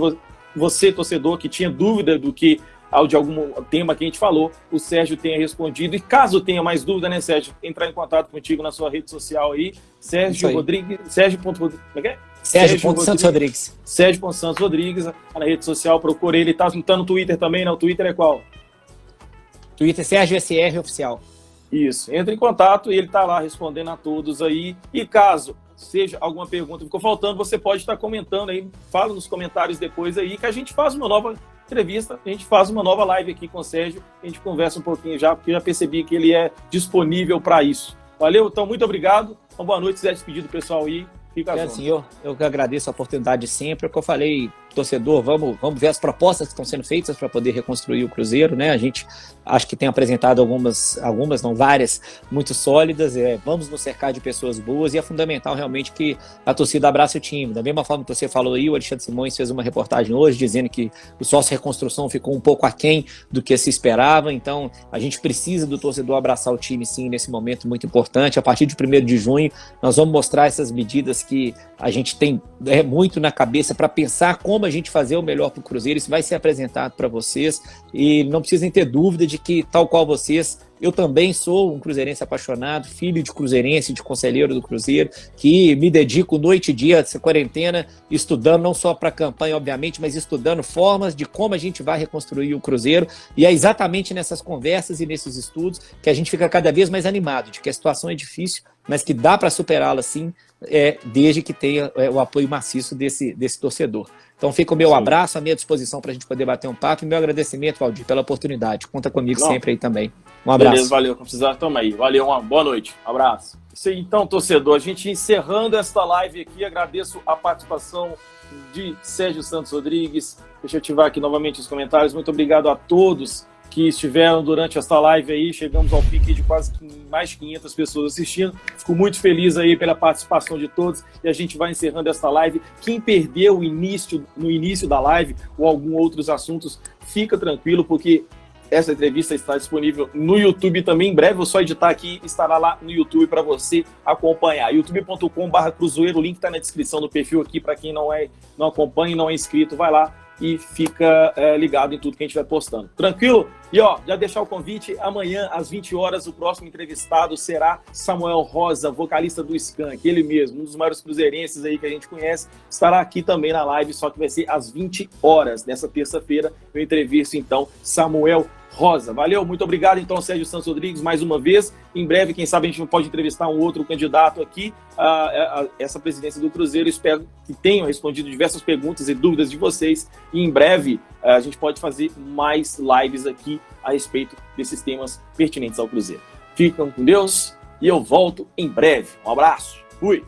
você, torcedor, que tinha dúvida do que de algum tema que a gente falou, o Sérgio tenha respondido. E caso tenha mais dúvida, né, Sérgio, entrar em contato contigo na sua rede social aí, Sérgio aí. Rodrigues, Sérgio. Como é que é? Sérgio, Sérgio Santos Rodrigues. Sérgio Santos Rodrigues, na rede social, procure ele. Tá, tá no Twitter também, né? O Twitter é qual? Twitter Sérgio SR Oficial. Isso, entre em contato e ele tá lá respondendo a todos aí. E caso seja alguma pergunta. Ficou faltando, você pode estar comentando aí, fala nos comentários depois aí, que a gente faz uma nova entrevista, a gente faz uma nova live aqui com o Sérgio, a gente conversa um pouquinho já, porque já percebi que ele é disponível para isso. Valeu, então muito obrigado, uma boa noite, se quiser despedir do pessoal aí, fica é assim, eu, eu agradeço a oportunidade sempre, é o que eu falei torcedor, vamos, vamos ver as propostas que estão sendo feitas para poder reconstruir o Cruzeiro, né? A gente acho que tem apresentado algumas, algumas, não várias, muito sólidas. É, vamos nos cercar de pessoas boas e é fundamental realmente que a torcida abrace o time. Da mesma forma que você falou aí, o Alexandre Simões fez uma reportagem hoje dizendo que o sócio reconstrução ficou um pouco aquém do que se esperava. Então, a gente precisa do torcedor abraçar o time, sim, nesse momento muito importante. A partir de 1 de junho, nós vamos mostrar essas medidas que a gente tem é, muito na cabeça para pensar como a gente fazer o melhor para o Cruzeiro. Isso vai ser apresentado para vocês e não precisem ter dúvida de que, tal qual vocês, eu também sou um cruzeirense apaixonado, filho de cruzeirense, de conselheiro do Cruzeiro, que me dedico noite e dia essa quarentena, estudando não só para a campanha, obviamente, mas estudando formas de como a gente vai reconstruir o Cruzeiro. E é exatamente nessas conversas e nesses estudos que a gente fica cada vez mais animado, de que a situação é difícil, mas que dá para superá-la sim, é, desde que tenha é, o apoio maciço desse, desse torcedor. Então fica o meu Sim. abraço, a minha disposição para a gente poder bater um papo e meu agradecimento, Valdir, pela oportunidade. Conta comigo Não. sempre aí também. Um abraço. Beleza, valeu. Não precisar, toma aí. Valeu, uma boa noite. abraço. Isso aí, então, torcedor, a gente encerrando esta live aqui, agradeço a participação de Sérgio Santos Rodrigues. Deixa eu ativar aqui novamente os comentários. Muito obrigado a todos que estiveram durante esta live aí. Chegamos ao pique de quase mais de 500 pessoas assistindo. Fico muito feliz aí pela participação de todos e a gente vai encerrando esta live. Quem perdeu o início, no início da live ou algum outros assuntos, fica tranquilo, porque essa entrevista está disponível no YouTube também. Em breve, vou só editar aqui estará lá no YouTube para você acompanhar. youtube.com.br Cruzeiro, o link está na descrição do perfil aqui para quem não é não acompanha e não é inscrito, vai lá e fica é, ligado em tudo que a gente vai postando. Tranquilo? E ó, já deixar o convite, amanhã às 20 horas o próximo entrevistado será Samuel Rosa, vocalista do Skank, ele mesmo, um dos maiores cruzeirenses aí que a gente conhece, estará aqui também na live, só que vai ser às 20 horas dessa terça-feira. Eu entrevisto então Samuel Rosa. Valeu, muito obrigado então, Sérgio Santos Rodrigues, mais uma vez. Em breve, quem sabe a gente pode entrevistar um outro candidato aqui a, essa presidência do Cruzeiro. Espero que tenham respondido diversas perguntas e dúvidas de vocês. E em breve a gente pode fazer mais lives aqui a respeito desses temas pertinentes ao Cruzeiro. Ficam com Deus e eu volto em breve. Um abraço. Fui!